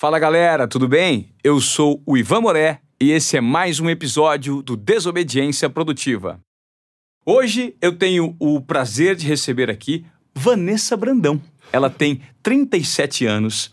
Fala galera, tudo bem? Eu sou o Ivan Moré e esse é mais um episódio do Desobediência Produtiva. Hoje eu tenho o prazer de receber aqui Vanessa Brandão. Ela tem 37 anos,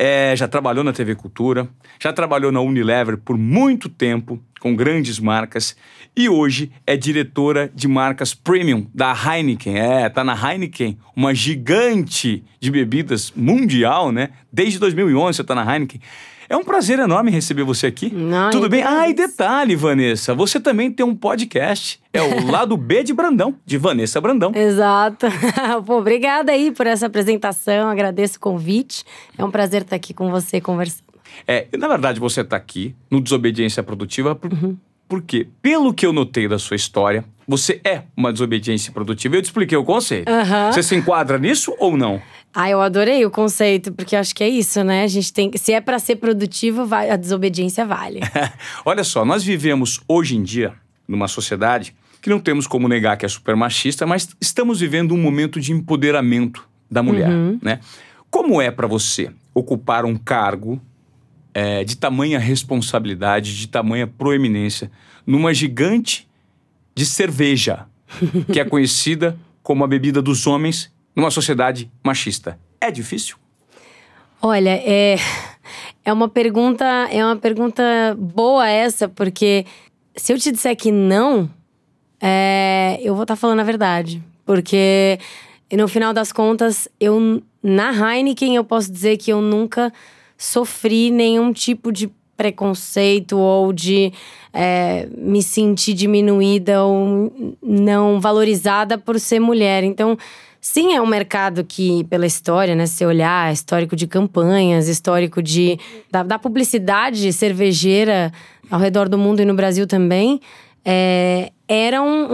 é, já trabalhou na TV Cultura, já trabalhou na Unilever por muito tempo, com grandes marcas, e hoje é diretora de marcas premium da Heineken. É, tá na Heineken, uma gigante de bebidas mundial, né? Desde 2011 você tá na Heineken. É um prazer enorme receber você aqui. Não, Tudo bem? Ah, e detalhe, Vanessa, você também tem um podcast. É o Lado B de Brandão, de Vanessa Brandão. Exato. Pô, obrigada aí por essa apresentação, agradeço o convite. É um prazer estar aqui com você conversando. É, na verdade, você está aqui no Desobediência Produtiva por, porque, pelo que eu notei da sua história, você é uma desobediência produtiva. Eu te expliquei o conceito. Aham. Você se enquadra nisso ou não? Ah, eu adorei o conceito, porque acho que é isso, né? A gente tem. Se é pra ser produtivo, vai- a desobediência vale. Olha só, nós vivemos hoje em dia numa sociedade que não temos como negar que é super machista, mas estamos vivendo um momento de empoderamento da mulher, né? Como é para você ocupar um cargo é, de tamanha responsabilidade, de tamanha proeminência, numa gigante de cerveja, que é conhecida como a bebida dos homens numa sociedade machista? É difícil? Olha, é, é uma pergunta, é uma pergunta boa essa, porque se eu te disser que não, é, eu vou estar falando a verdade. Porque no final das contas, eu na Heineken eu posso dizer que eu nunca sofri nenhum tipo de preconceito ou de é, me sentir diminuída ou não valorizada por ser mulher. Então, sim, é um mercado que, pela história, né? Se olhar, histórico de campanhas, histórico de da, da publicidade cervejeira ao redor do mundo e no Brasil também, é, era um-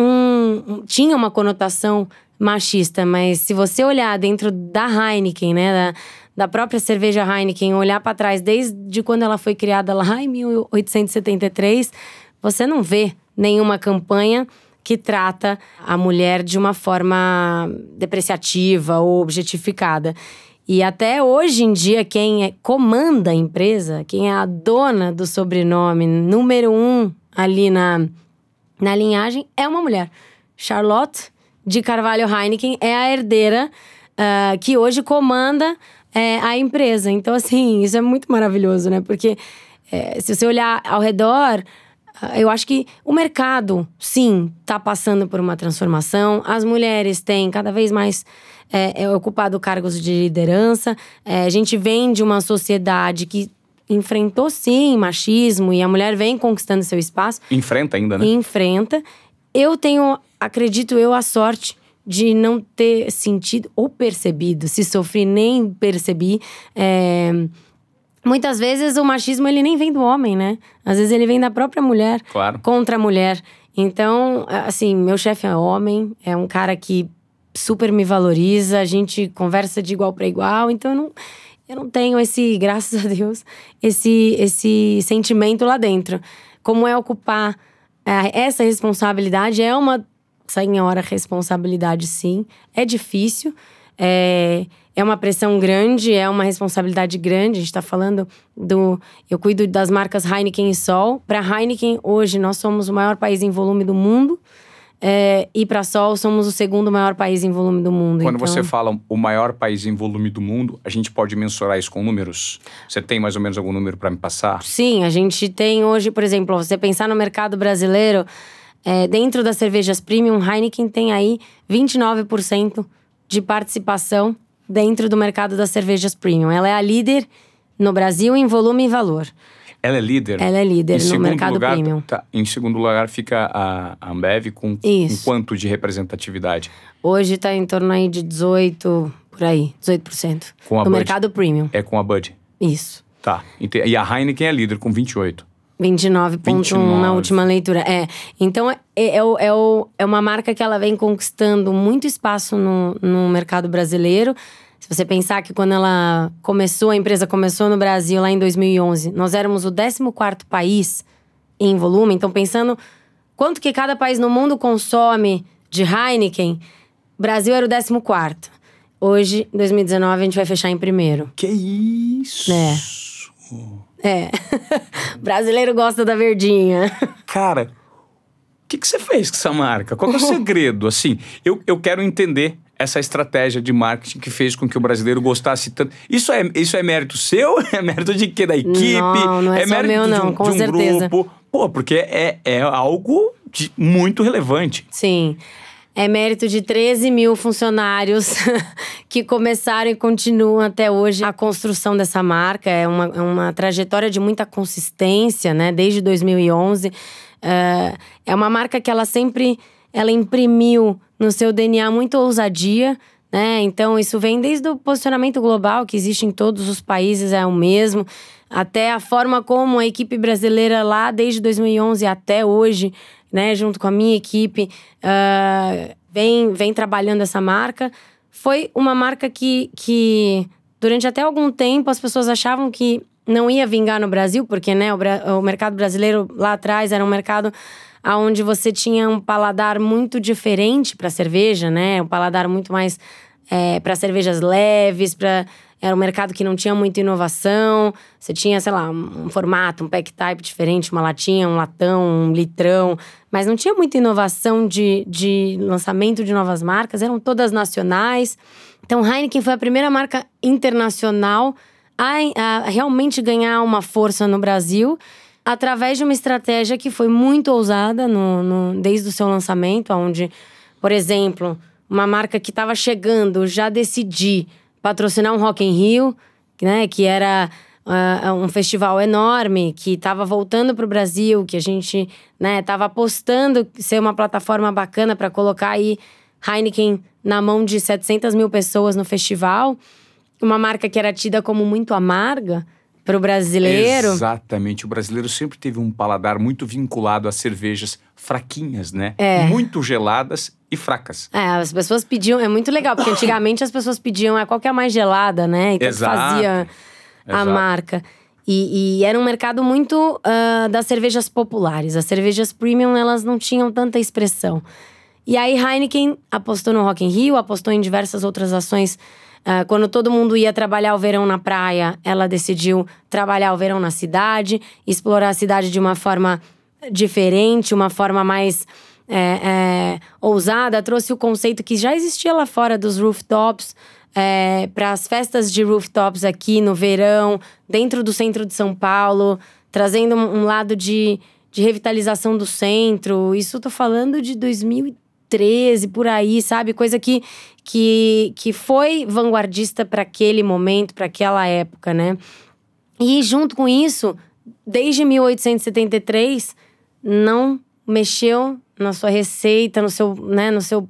um- tinha uma conotação machista, mas se você olhar dentro da Heineken, né, da, da própria cerveja Heineken, olhar para trás desde quando ela foi criada lá em 1873, você não vê nenhuma campanha que trata a mulher de uma forma depreciativa ou objetificada. E até hoje em dia, quem é- comanda a empresa, quem é a dona do sobrenome número um ali na, na linhagem, é uma mulher. Charlotte de Carvalho Heineken é a herdeira ah, que hoje comanda eh, a empresa. Então, assim, isso é muito maravilhoso, né? Porque eh, se você olhar ao redor, eu acho que o mercado, sim, está passando por uma transformação. As mulheres têm cada vez mais é, é, ocupado cargos de liderança. É, a gente vem de uma sociedade que enfrentou, sim, machismo e a mulher vem conquistando seu espaço Enfrenta ainda, né? enfrenta. Eu tenho, acredito eu, a sorte de não ter sentido ou percebido. Se sofri, nem percebi. É, Muitas vezes o machismo ele nem vem do homem, né? Às vezes ele vem da própria mulher Claro. contra a mulher. Então, assim, meu chefe é homem, é um cara que super me valoriza, a gente conversa de igual para igual, então eu não, eu não tenho esse, graças a Deus, esse, esse sentimento lá dentro. Como é ocupar é, essa responsabilidade? É uma senhora responsabilidade, sim. É difícil, é, é uma pressão grande, é uma responsabilidade grande. A gente tá falando do. Eu cuido das marcas Heineken e Sol. Para Heineken, hoje, nós somos o maior país em volume do mundo. É, e para Sol, somos o segundo maior país em volume do mundo. Quando então... você fala o maior país em volume do mundo, a gente pode mensurar isso com números? Você tem mais ou menos algum número para me passar? Sim, a gente tem hoje, por exemplo, você pensar no mercado brasileiro, é, dentro das cervejas premium, Heineken tem aí 29% de participação dentro do mercado das cervejas premium. Ela é a líder no Brasil em volume e valor. Ela é líder? Ela é líder Em no mercado lugar, premium. tá, em segundo lugar fica a Ambev com, com quanto de representatividade? Hoje tá em torno aí de 18, por aí, 18%. Com a no Bud. mercado premium. É com a Bud. Isso. Tá. E a Heineken é líder com 28. 29,1 na 29. última leitura. É. Então, é, é, é, é uma marca que ela vem conquistando muito espaço no, no mercado brasileiro. Se você pensar que quando ela começou, a empresa começou no Brasil lá em 2011, nós éramos o 14º país em volume. Então, pensando quanto que cada país no mundo consome de Heineken, o Brasil era o 14º. Hoje, em 2019, a gente vai fechar em primeiro. Que isso? É. É. Brasileiro gosta da verdinha. Cara, o que, que você fez com essa marca? Qual é o segredo? Assim, eu, eu quero entender essa estratégia de marketing que fez com que o brasileiro gostasse tanto. Isso é, isso é mérito seu? É mérito de quê? Da equipe? Não, não é, é mérito meu, de não, um, com de um certeza. grupo? Pô, porque é, é algo de muito relevante. Sim. É mérito de 13 mil funcionários que começaram e continuam até hoje a construção dessa marca. É uma, é uma trajetória de muita consistência, né? Desde 2011. É, é uma marca que ela sempre ela imprimiu no seu DNA muita ousadia, né? Então isso vem desde o posicionamento global que existe em todos os países é o mesmo, até a forma como a equipe brasileira lá desde 2011 até hoje, né, junto com a minha equipe, uh, vem vem trabalhando essa marca. Foi uma marca que, que durante até algum tempo as pessoas achavam que não ia vingar no Brasil, porque né, o, o mercado brasileiro lá atrás era um mercado onde você tinha um paladar muito diferente para cerveja, né? Um paladar muito mais é, para cervejas leves, para era um mercado que não tinha muita inovação. Você tinha, sei lá, um, formato, um pack type diferente, uma latinha, um latão, um litrão, mas não tinha muita inovação de, de lançamento de novas marcas, eram todas nacionais. Então, Heineken foi a primeira marca internacional a, a realmente ganhar uma força no Brasil através de uma estratégia que foi muito ousada no, no, desde o seu lançamento, onde, por exemplo, uma marca que estava chegando já decidir patrocinar um Rock in Rio, né, que era uh, um festival enorme, que estava voltando para o Brasil, que a gente estava né, apostando ser uma plataforma bacana para colocar aí Heineken na mão de 700 mil pessoas no festival, uma marca que era tida como muito amarga, para o brasileiro. Exatamente. O brasileiro sempre teve um paladar muito vinculado a cervejas fraquinhas, né? É. Muito geladas e fracas. É, as pessoas pediam. É muito legal, porque antigamente as pessoas pediam a qualquer mais gelada, né? Então Exato. fazia a Exato. marca. E, e, era um mercado muito uh, das cervejas populares. As cervejas premium, elas não tinham tanta expressão. E aí Heineken apostou no Rock in Rio, apostou em diversas outras ações Uh, quando todo mundo ia trabalhar o verão na praia, ela decidiu trabalhar o verão na cidade, explorar a cidade de uma forma diferente, uma forma mais é, é, ousada. Trouxe o conceito que já existia lá fora dos rooftops. É, para as festas de rooftops aqui no verão, dentro do centro de São Paulo, trazendo um, um lado de, de revitalização do centro. Isso tô falando de 2013, por aí, sabe? Coisa que, que, que foi vanguardista para aquele momento, para aquela época, né? E junto com isso, desde 1873, não mexeu na sua receita, no seu, né, no seu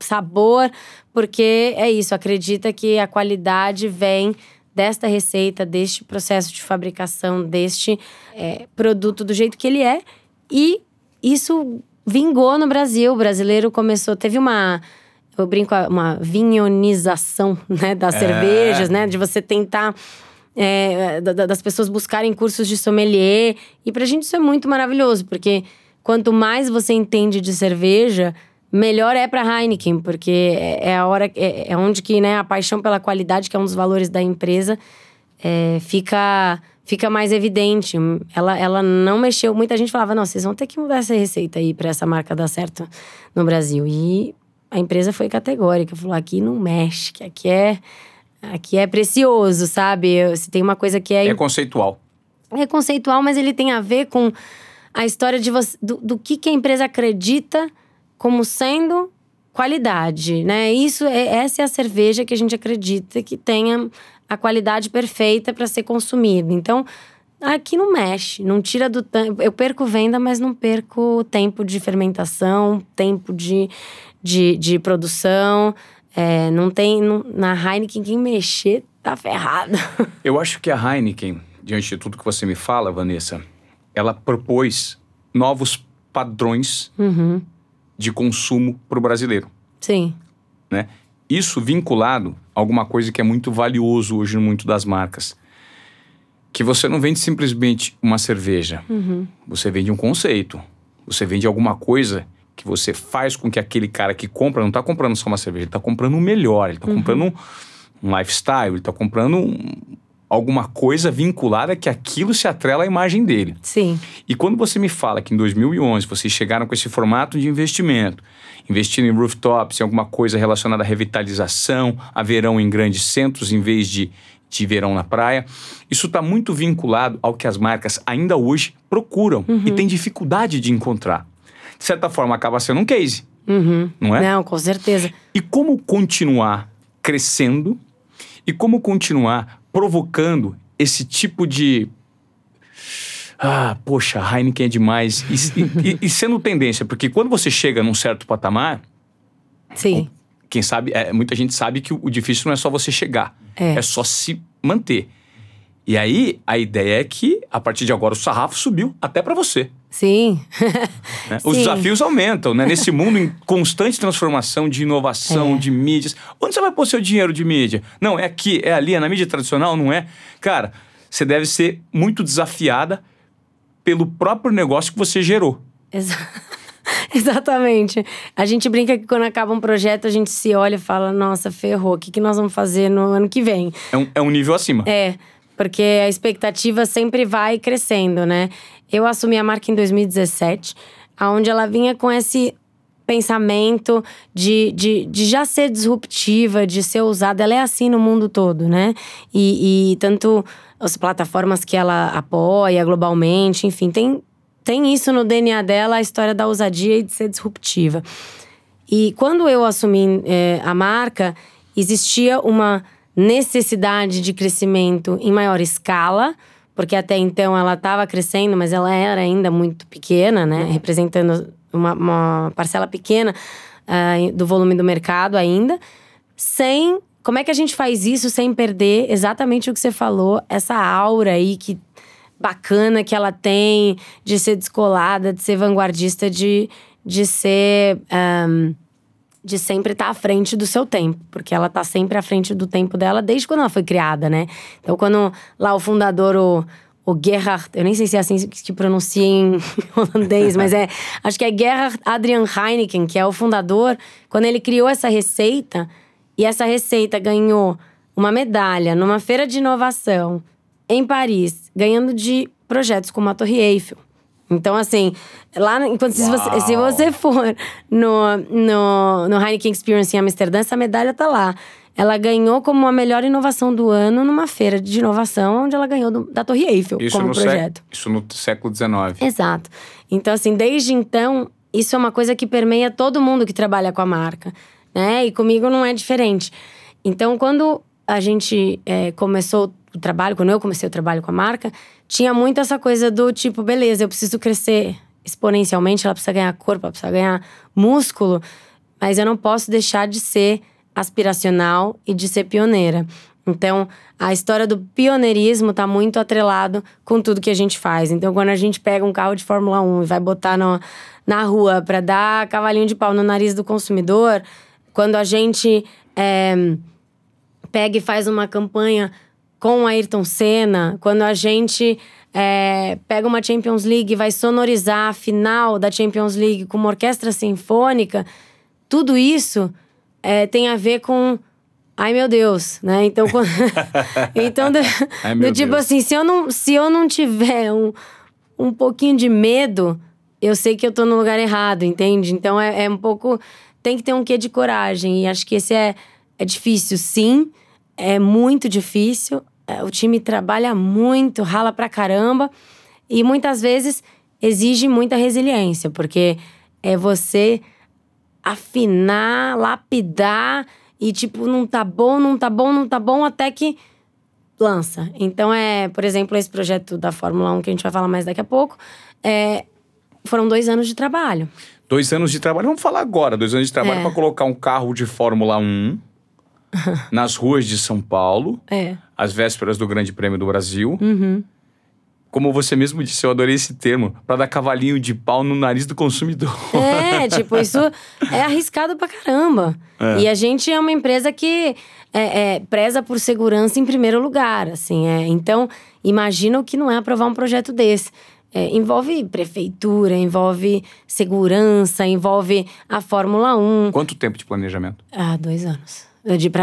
sabor, porque é isso, acredita que a qualidade vem desta receita, deste processo de fabricação, deste é, produto do jeito que ele é. E isso vingou no Brasil. O brasileiro começou, teve uma eu brinco, uma vinhonização né, das É. cervejas, né? De você tentar. é, da- da- das pessoas buscarem cursos de sommelier. E pra gente isso é muito maravilhoso, porque quanto mais você entende de cerveja, melhor é pra Heineken, porque é, é a hora, é, é onde que né, a paixão pela qualidade, que é um dos valores da empresa, é, fica, fica mais evidente. Ela, ela não mexeu. Muita gente falava: não, vocês vão ter que mudar essa receita aí pra essa marca dar certo no Brasil. E a empresa foi categórica, falou: aqui não mexe, que aqui é. Aqui é precioso, sabe? Se tem uma coisa que é É conceitual. é conceitual, mas ele tem a ver com a história de você, do, do que, que a empresa acredita como sendo qualidade, né? Isso é essa é a cerveja que a gente acredita que tenha a qualidade perfeita para ser consumida. Então, aqui não mexe, não tira do tempo. Eu perco venda, mas não perco tempo de fermentação, tempo de, de, de produção. É, não tem não- na Heineken quem mexer tá ferrado. Eu acho que a Heineken, diante de tudo que você me fala, Vanessa, ela propôs novos padrões Uhum. de consumo para o brasileiro, Sim. né? Isso vinculado a alguma coisa que é muito valioso hoje no muito das marcas. Que você não vende simplesmente uma cerveja. Uhum. Você vende um conceito. Você vende alguma coisa que você faz com que aquele cara que compra não está comprando só uma cerveja, ele está comprando o melhor, ele está comprando um, um lifestyle, ele está comprando um, alguma coisa vinculada que aquilo se atrela à imagem dele. Sim. E quando você me fala que em 2011 vocês chegaram com esse formato de investimento, investindo em rooftops, em alguma coisa relacionada à revitalização, a verão em grandes centros em vez de, de verão na praia, isso está muito vinculado ao que as marcas ainda hoje procuram e têm dificuldade de encontrar. De certa forma, acaba sendo um case, Uhum. não é? Não, com certeza. E como continuar crescendo e como continuar provocando esse tipo de. Ah, poxa, Heineken é demais. E, e- e sendo tendência, porque quando você chega num certo patamar, Sim. quem sabe, é, muita gente sabe que o, o difícil não é só você chegar, É. só se manter. E aí, a ideia é que, a partir de agora, o sarrafo subiu até para você. Sim. né? Os Sim. desafios aumentam, né? Nesse mundo em constante transformação de inovação, É. de mídias. Onde você vai pôr seu dinheiro de mídia? Não, é aqui, é ali, é na mídia tradicional, não é? Cara, você deve ser muito desafiada pelo próprio negócio que você gerou. Exa- Exatamente. A gente brinca que quando acaba um projeto, a gente se olha e fala: nossa, ferrou, o que, que nós vamos fazer no ano que vem? É um, é um nível acima. É, porque a expectativa sempre vai crescendo, né? Eu assumi a marca em 2017, onde ela vinha com esse pensamento de, de, de já ser disruptiva, de ser usada. Ela é assim no mundo todo, né? E, e tanto as plataformas que ela apoia globalmente, enfim, tem, tem isso no DNA dela, a história da ousadia e de ser disruptiva. E quando eu assumi eh, a marca, existia uma necessidade de crescimento em maior escala, porque até então ela estava crescendo, mas ela era ainda muito pequena, né? Representando uma, uma parcela pequena ah, do volume do mercado ainda, sem. Como é que a gente faz isso sem perder exatamente o que você falou, essa aura aí que bacana que ela tem de ser descolada, de ser vanguardista, de, de ser. ahn, de sempre estar à frente do seu tempo, porque ela tá sempre à frente do tempo dela desde quando ela foi criada, né? Então, quando lá o fundador, o, o Gerhard, eu nem sei se é assim que pronuncia em holandês, mas é, acho que é Gerhard Adrian Heineken, que é o fundador, quando ele criou essa receita, e essa receita ganhou uma medalha numa feira de inovação em Paris, ganhando de projetos como a Torre Eiffel. Então, assim, lá, enquanto se você, se você for no, no, no Heineken Experience em Amsterdã, essa medalha tá lá. Ela ganhou como a melhor inovação do ano numa feira de inovação, onde ela ganhou do- da Torre Eiffel Isso como no, sé- projeto. isso no século XIX. Exato. Então, assim, desde então, isso é uma coisa que permeia todo mundo que trabalha com a marca, né? E comigo não é diferente. Então, quando a gente é, começou o trabalho, quando eu comecei o trabalho com a marca, tinha muito essa coisa do tipo, beleza, eu preciso crescer exponencialmente, ela precisa ganhar corpo, ela precisa ganhar músculo, mas eu não posso deixar de ser aspiracional e de ser pioneira. Então, a história do pioneirismo está muito atrelado com tudo que a gente faz. Então, quando a gente pega um carro de Fórmula 1 e vai botar no, na rua para dar cavalinho de pau no nariz do consumidor, quando a gente é, pega e faz uma campanha com o Ayrton Senna, quando a gente é, pega uma Champions League e vai sonorizar a final da Champions League com uma orquestra sinfônica, tudo isso é, tem a ver com. Ai meu Deus, né? Então, quando- então do, Ai, do tipo Deus. assim, se eu não, se eu não tiver um, um pouquinho de medo, eu sei que eu tô no lugar errado, entende? Então é, é um pouco. Tem que ter um quê de coragem. E acho que esse é, é difícil, sim. É muito difícil. É, o time trabalha muito, rala pra caramba. E muitas vezes exige muita resiliência, porque é você afinar, lapidar e tipo, não tá bom, não tá bom, não tá bom, até que lança. Então é, por exemplo, esse projeto da Fórmula 1 que a gente vai falar mais daqui a pouco, é, foram dois anos de trabalho. Dois anos de trabalho. Vamos falar agora. Dois anos de trabalho É. para colocar um carro de Fórmula 1 nas ruas de São Paulo, É. às vésperas do Grande Prêmio do Brasil. Uhum. Como você mesmo disse, eu adorei esse termo, para dar cavalinho de pau no nariz do consumidor. É, tipo, isso é arriscado pra caramba. E a gente é uma empresa que é, é, preza por segurança em primeiro lugar, assim. É. Então, imagina o que não é aprovar um projeto desse. É, envolve prefeitura, envolve segurança, envolve a Fórmula 1. Quanto tempo de planejamento? Ah, dois anos.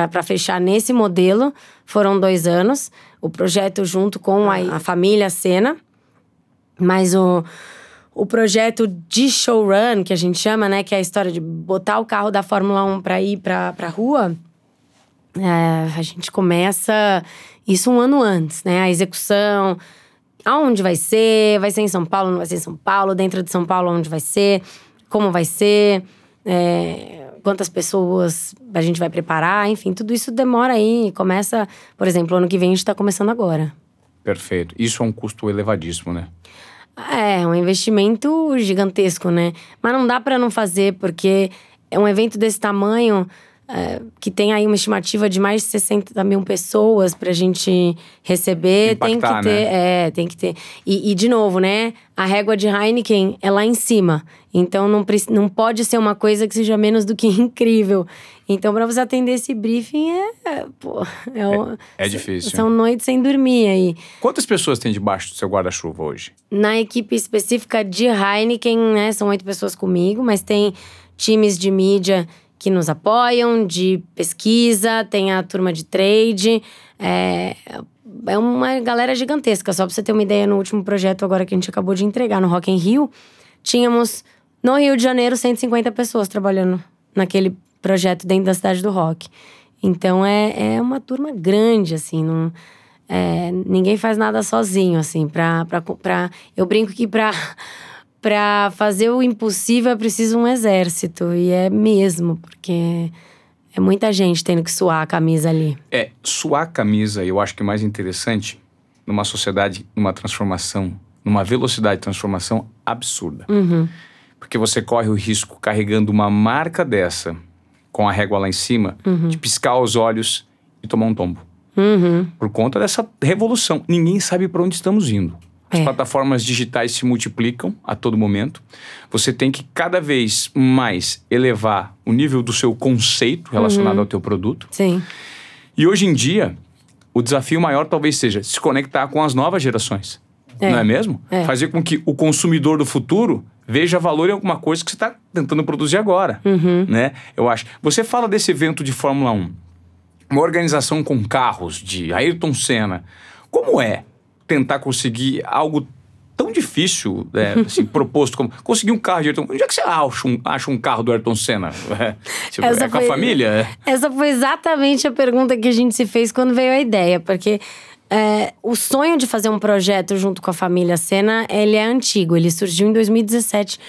Para fechar nesse modelo foram dois anos. O projeto junto com a, a família Senna. Mas o, o projeto de showrun, que a gente chama, né? Que é a história de botar o carro da Fórmula 1 para ir para a rua. É, a gente começa isso um ano antes, né? A execução, aonde vai ser, vai ser em São Paulo, não vai ser em São Paulo, dentro de São Paulo, onde vai ser, como vai ser. É, quantas pessoas a gente vai preparar, enfim, tudo isso demora aí. Começa, por exemplo, ano que vem a gente está começando agora. Perfeito. Isso é um custo elevadíssimo, né? É, um investimento gigantesco, né? Mas não dá para não fazer, porque é um evento desse tamanho é, que tem aí uma estimativa de mais de 60 mil pessoas pra gente receber. Impactar, tem que ter, né? é, tem que ter. E, e, de novo, né? A régua de Heineken é lá em cima. Então não, não pode ser uma coisa que seja menos do que incrível. Então, para você atender esse briefing é. Pô, é, um, é, difícil. São noites sem dormir aí. Quantas pessoas tem debaixo do seu guarda-chuva hoje? Na equipe específica de Heineken, né? São oito pessoas comigo, mas tem times de mídia que nos apoiam, de pesquisa, tem a turma de trade. É, é uma galera gigantesca. Só pra você ter uma ideia, no último projeto agora que a gente acabou de entregar no Rock in Rio, tínhamos no Rio de Janeiro 150 pessoas trabalhando naquele projeto dentro da cidade do rock. Então é, é uma turma grande, assim, não, é, ninguém faz nada sozinho, assim, pra, pra, pra, eu brinco que pra para fazer o impossível é preciso um exército. E é mesmo, porque é muita gente tendo que suar a camisa ali. É, suar a camisa, eu acho que é mais interessante numa sociedade, numa transformação, numa velocidade de transformação absurda. Uhum. Porque você corre o risco carregando uma marca dessa, com a régua lá em cima, uhum. de piscar os olhos e tomar um tombo. Uhum. Por conta dessa revolução. Ninguém sabe para onde estamos indo. As é. plataformas digitais se multiplicam a todo momento. Você tem que cada vez mais elevar o nível do seu conceito relacionado uhum. ao teu produto. Sim. E hoje em dia, o desafio maior talvez seja se conectar com as novas gerações. É. Não é mesmo? É. Fazer com que o consumidor do futuro veja valor em alguma coisa que você está tentando produzir agora. Uhum. Né? Eu acho. Você fala desse evento de Fórmula 1, uma organização com carros de Ayrton Senna. Como é tentar conseguir algo tão difícil, é, assim, proposto como conseguir um carro de Ayrton Onde é que você acha um, acha um carro do Ayrton Senna? É, tipo, é com a família? Essa foi exatamente a pergunta que a gente se fez quando veio a ideia, porque é, o sonho de fazer um projeto junto com a família Senna, ele é antigo, ele surgiu em 2017,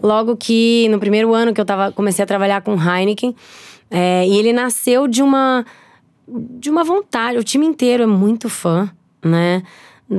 logo que no primeiro ano que eu tava, comecei a trabalhar com Heineken, é, e ele nasceu de uma de uma vontade, o time inteiro é muito fã, né?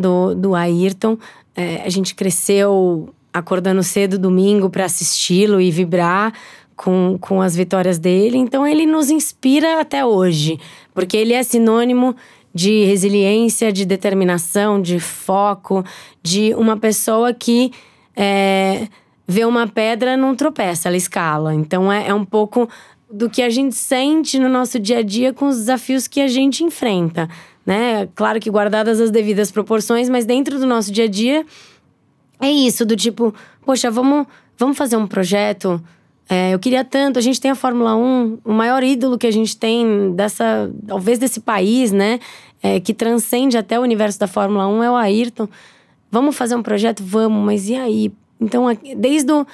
Do, do Ayrton. É, a gente cresceu acordando cedo domingo para assisti-lo e vibrar com, com as vitórias dele. Então ele nos inspira até hoje, porque ele é sinônimo de resiliência, de determinação, de foco, de uma pessoa que é, vê uma pedra não tropeça, ela escala. Então é, é um pouco do que a gente sente no nosso dia a dia com os desafios que a gente enfrenta né? Claro que guardadas as devidas proporções, mas dentro do nosso dia a dia é isso, do tipo, poxa, vamos, vamos fazer um projeto. É, eu queria tanto, a gente tem a Fórmula 1, o maior ídolo que a gente tem dessa, talvez desse país, né? É, que transcende até o universo da Fórmula 1 é o Ayrton. Vamos fazer um projeto? Vamos, mas e aí? Então, desde o.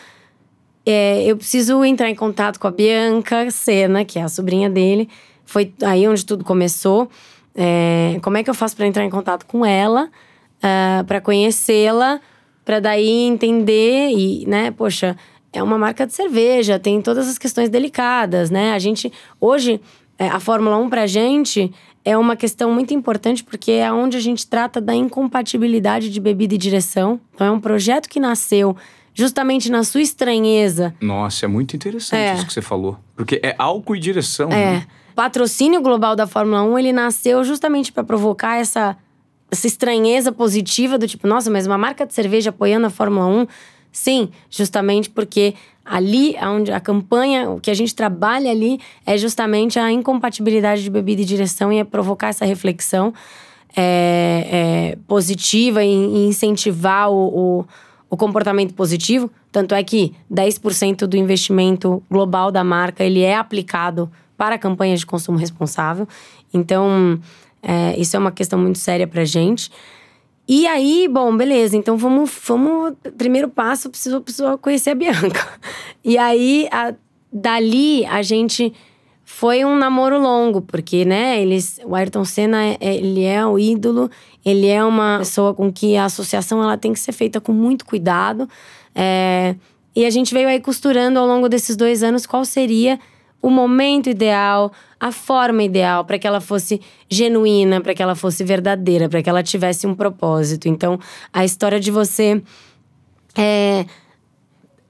É, eu preciso entrar em contato com a Bianca Sena, que é a sobrinha dele. Foi aí onde tudo começou. É, como é que eu faço para entrar em contato com ela, uh, ah, para conhecê-la, para daí entender e, né, poxa, é uma marca de cerveja, tem todas as questões delicadas, né? A gente hoje é, a Fórmula 1 pra gente é uma questão muito importante porque é onde a gente trata da incompatibilidade de bebida e direção. Então é um projeto que nasceu justamente na sua estranheza. Nossa, é muito interessante É. isso que você falou. Porque é álcool e direção. É. né? patrocínio global da Fórmula 1, ele nasceu justamente para provocar essa, essa estranheza positiva do tipo, nossa, mas uma marca de cerveja apoiando a Fórmula 1? Sim, justamente porque ali, onde a campanha, o que a gente trabalha ali é justamente a incompatibilidade de bebida e direção e é provocar essa reflexão é, é, positiva e, e incentivar o, o, o comportamento positivo. Tanto é que 10% do investimento global da marca ele é aplicado para campanhas de consumo responsável. Então, é, isso é uma questão muito séria pra gente. E aí, bom, beleza, então vamos, vamos. Primeiro passo, preciso, preciso conhecer a Bianca. E aí, a, dali, a gente foi um namoro longo, porque, né, eles, o Ayrton Senna, é, é, ele é o ídolo, ele é uma pessoa com que a associação ela tem que ser feita com muito cuidado. É, e a gente veio aí costurando ao longo desses dois anos qual seria o momento ideal, a forma ideal para que ela fosse genuína, para que ela fosse verdadeira, para que ela tivesse um propósito. Então, a história de você é,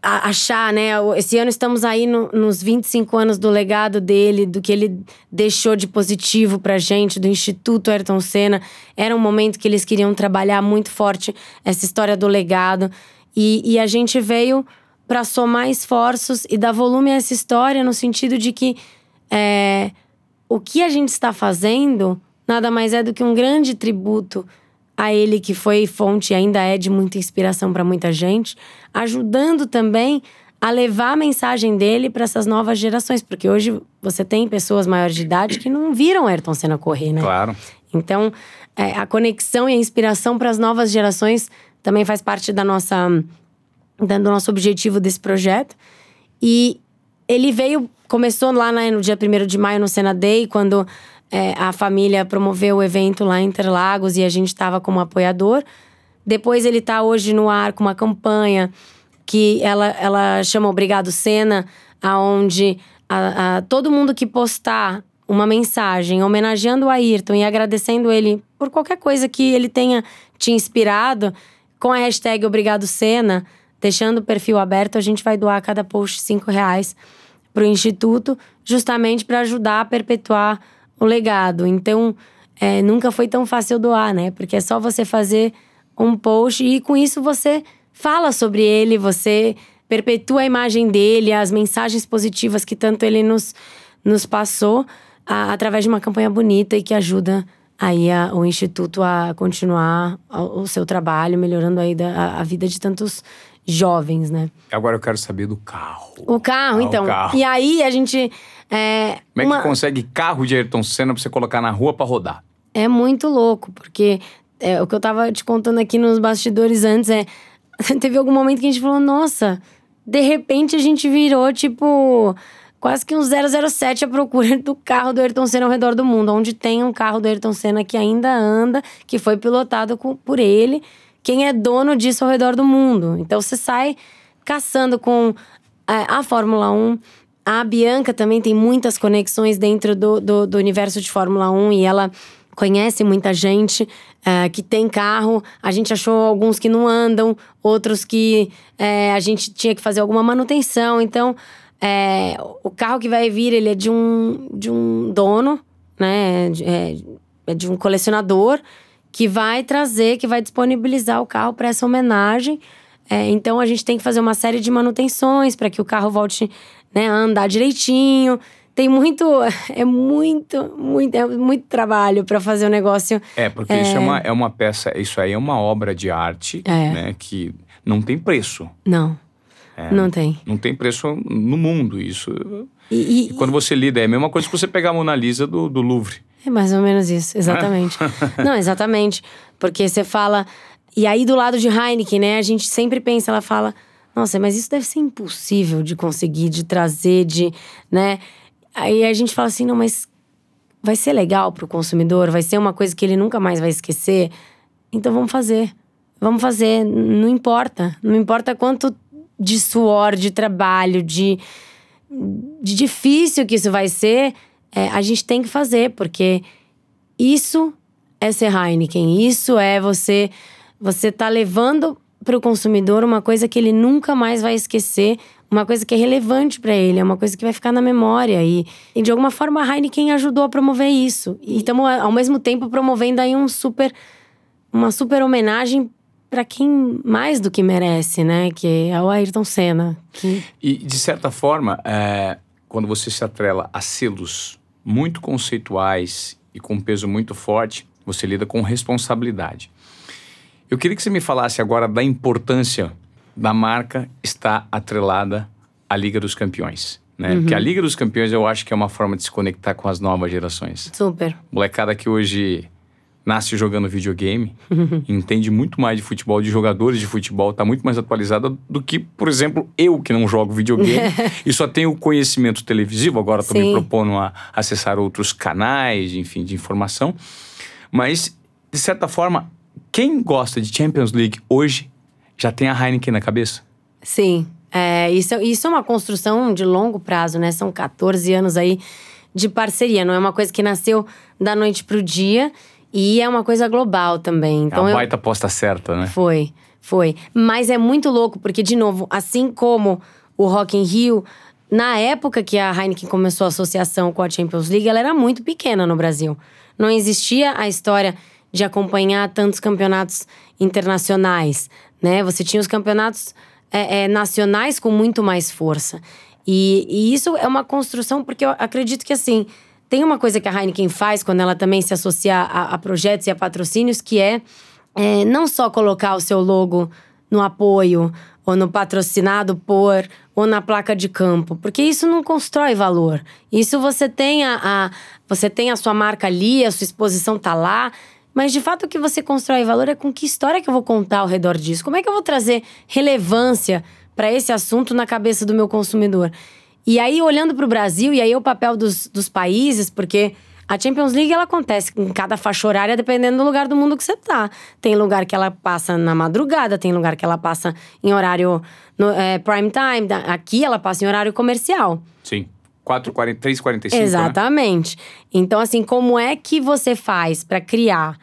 achar, né? Esse ano estamos aí no, nos 25 anos do legado dele, do que ele deixou de positivo pra gente, do Instituto Ayrton Senna. Era um momento que eles queriam trabalhar muito forte essa história do legado. E, e a gente veio para somar esforços e dar volume a essa história no sentido de que é, o que a gente está fazendo nada mais é do que um grande tributo a ele que foi fonte e ainda é de muita inspiração para muita gente, ajudando também a levar a mensagem dele para essas novas gerações, porque hoje você tem pessoas maiores de idade que não viram Ayrton Senna correr, né? Claro. Então, é, a conexão e a inspiração para as novas gerações também faz parte da nossa do nosso objetivo desse projeto. E ele veio, começou lá né, no dia 1 de maio no Sena Day, quando é, a família promoveu o evento lá em Interlagos e a gente estava como apoiador. Depois ele está hoje no ar com uma campanha que ela, ela chama Obrigado Sena, aonde a, a, todo mundo que postar uma mensagem homenageando o Ayrton e agradecendo ele por qualquer coisa que ele tenha te inspirado, com a hashtag Obrigado Sena, deixando o perfil aberto, a gente vai doar cada post cinco reais para o Instituto, justamente para ajudar a perpetuar o legado. Então, é, nunca foi tão fácil doar, né? Porque é só você fazer um post e com isso você fala sobre ele, você perpetua a imagem dele, as mensagens positivas que tanto ele nos, nos passou a, através de uma campanha bonita e que ajuda aí a, o Instituto a continuar o, seu trabalho, melhorando aí da, a, a vida de tantos jovens, né? Agora eu quero saber do carro. O carro, Ah, o então. carro. E aí a gente. É, Como é uma- que consegue carro de Ayrton Senna pra você colocar na rua pra rodar? é muito louco, porque é, o que eu tava te contando aqui nos bastidores antes é. Teve algum momento que a gente falou, nossa, de repente a gente virou, tipo, quase que um 007 à procura do carro do Ayrton Senna ao redor do mundo. Onde tem um carro do Ayrton Senna que ainda anda, que foi pilotado com- por ele. Quem é dono disso ao redor do mundo. Então você sai caçando com é, a Fórmula 1. A Bianca também tem muitas conexões dentro do, do, do universo de Fórmula 1 e ela conhece muita gente é, que tem carro. A gente achou alguns que não andam, outros que é, a gente tinha que fazer alguma manutenção. Então, é, o carro que vai vir, ele é de um, de um dono, né? É, é de um colecionador que vai trazer, que vai disponibilizar o carro para essa homenagem. É, então a gente tem que fazer uma série de manutenções para que o carro volte né, a andar direitinho. Tem muito, é muito, muito, é muito trabalho para fazer o negócio. É, porque isso é uma, é uma peça, isso aí é uma obra de arte, É. né? Que não tem preço. Não, não tem. Não tem preço no mundo. Isso. E, e- E quando você lida, é a mesma coisa que você pegar a Mona Lisa do, do Louvre. É mais ou menos isso, exatamente. Não, exatamente. Porque você fala. E aí, do lado de Heineken, né? A gente sempre pensa, ela fala: Nossa, mas isso deve ser impossível de conseguir, de trazer, de. né? Aí a gente fala assim: Não, mas vai ser legal pro consumidor, vai ser uma coisa que ele nunca mais vai esquecer. Então vamos fazer. Vamos fazer. Não importa. Não importa quanto de suor, de trabalho, de de difícil que isso vai ser, é, a gente tem que fazer, porque isso é ser Heineken, isso é você você tá levando para o consumidor uma coisa que ele nunca mais vai esquecer, uma coisa que é relevante para ele, é uma coisa que vai ficar na memória e, e de alguma forma a Heineken ajudou a promover isso. E estamos ao mesmo tempo promovendo aí um super uma super homenagem para quem mais do que merece, né, que é o Ayrton Senna, que E, de certa forma, é, quando você se atrela a selos muito conceituais e com um peso muito forte, você lida com responsabilidade. Eu queria que você me falasse agora da importância da marca estar atrelada à Liga dos Campeões. né? Porque a Liga dos Campeões eu acho que é uma forma de se conectar com as novas gerações. Super. Molecada que hoje nasce jogando videogame, entende muito mais de futebol, de jogadores de futebol, tá muito mais atualizada do que, por exemplo, eu que não jogo videogame e só tenho conhecimento televisivo, agora tô me propondo a acessar outros canais, enfim, de informação. Mas, de certa forma, quem gosta de Champions League hoje já tem a Heineken na cabeça? Sim. É, isso, isso é uma construção de longo prazo, né? São 14 anos aí de parceria. Não é uma coisa que nasceu da noite pro dia e é uma coisa global também. É Então uma eu, baita aposta certa, né? Foi, foi. Mas é muito louco, porque, de novo, assim como o Rock in Rio, na época que a Heineken começou a associação com a Champions League, ela era muito pequena no Brasil. Não existia a história de acompanhar tantos campeonatos internacionais, né? Você tinha os campeonatos é, é, nacionais com muito mais força. E, e isso é uma construção, porque eu acredito que, assim, tem uma coisa que a Heineken faz quando ela também se associa a, a projetos e a patrocínios, que é é, não só colocar o seu logo no apoio, ou no patrocinado por, ou na placa de campo, porque isso não constrói valor. Isso você tem a, a- você tem a sua marca ali, a sua exposição tá lá, mas de fato o que você constrói valor é com que história que eu vou contar ao redor disso. Como é que eu vou trazer relevância para esse assunto na cabeça do meu consumidor? E aí, olhando para o Brasil, e aí o papel dos, dos países, porque a Champions League ela acontece em cada faixa horária, dependendo do lugar do mundo que você tá. Tem lugar que ela passa na madrugada, tem lugar que ela passa em horário no, é, prime time. Aqui ela passa em horário comercial. Sim. 4,40, 3,45, né? Exatamente. Então, assim, como é que você faz para criar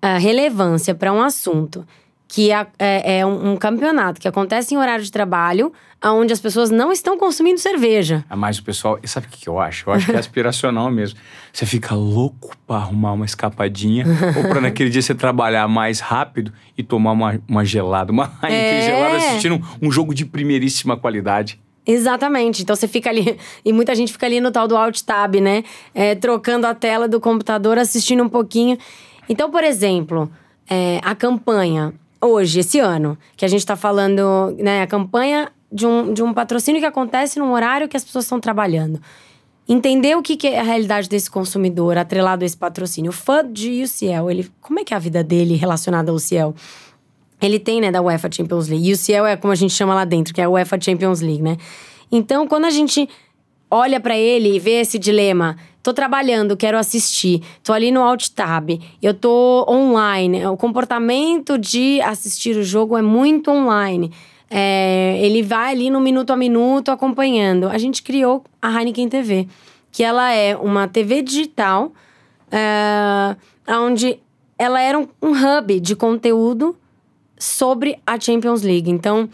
ah, relevância para um assunto que é, é- é um, um campeonato que acontece em horário de trabalho, onde as pessoas não estão consumindo cerveja? Ah, Mas o pessoal, sabe o que eu acho? Eu acho que é aspiracional mesmo. Você fica louco pra arrumar uma escapadinha, ou pra naquele dia você trabalhar mais rápido e tomar uma, uma gelada, uma É. gelada assistindo um, um jogo de primeiríssima qualidade. Exatamente. Então você fica ali. E muita gente fica ali no tal do Alt Tab, né? É, trocando a tela do computador, assistindo um pouquinho. Então, por exemplo, é, a campanha, hoje, esse ano, que a gente tá falando, né? A campanha de um, de um patrocínio que acontece num horário que as pessoas estão trabalhando. Entender o que, que é a realidade desse consumidor atrelado a esse patrocínio. O fã de UCL, ele, como é que é a vida dele relacionada ao UCL? Ele tem, né, da UEFA Champions League. E o Ciel é como a gente chama lá dentro, que é a UEFA Champions League, né? Então, quando a gente olha pra ele e vê esse dilema, tô trabalhando, quero assistir, tô ali no Alt Tab, eu tô online, o comportamento de assistir o jogo é muito online. É, ele vai ali no minuto a minuto acompanhando. A gente criou a Heineken TV, que ela é uma TV digital, é, onde ela era um, um hub de conteúdo sobre a Champions League. Então,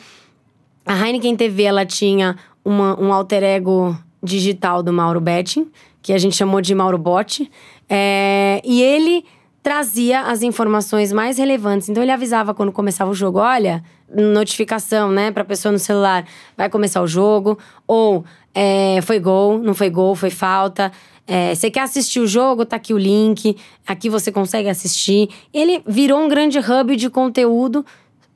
a Heineken TV ela tinha uma, um alter ego digital do Mauro Betting, que a gente chamou de Mauro Bot. É, e ele trazia as informações mais relevantes. Então, ele avisava quando começava o jogo: olha, notificação, né, pra pessoa no celular, vai começar o jogo. Ou é, foi gol, não foi gol, foi falta. É, você quer assistir o jogo? Tá aqui o link. Aqui você consegue assistir. Ele virou um grande hub de conteúdo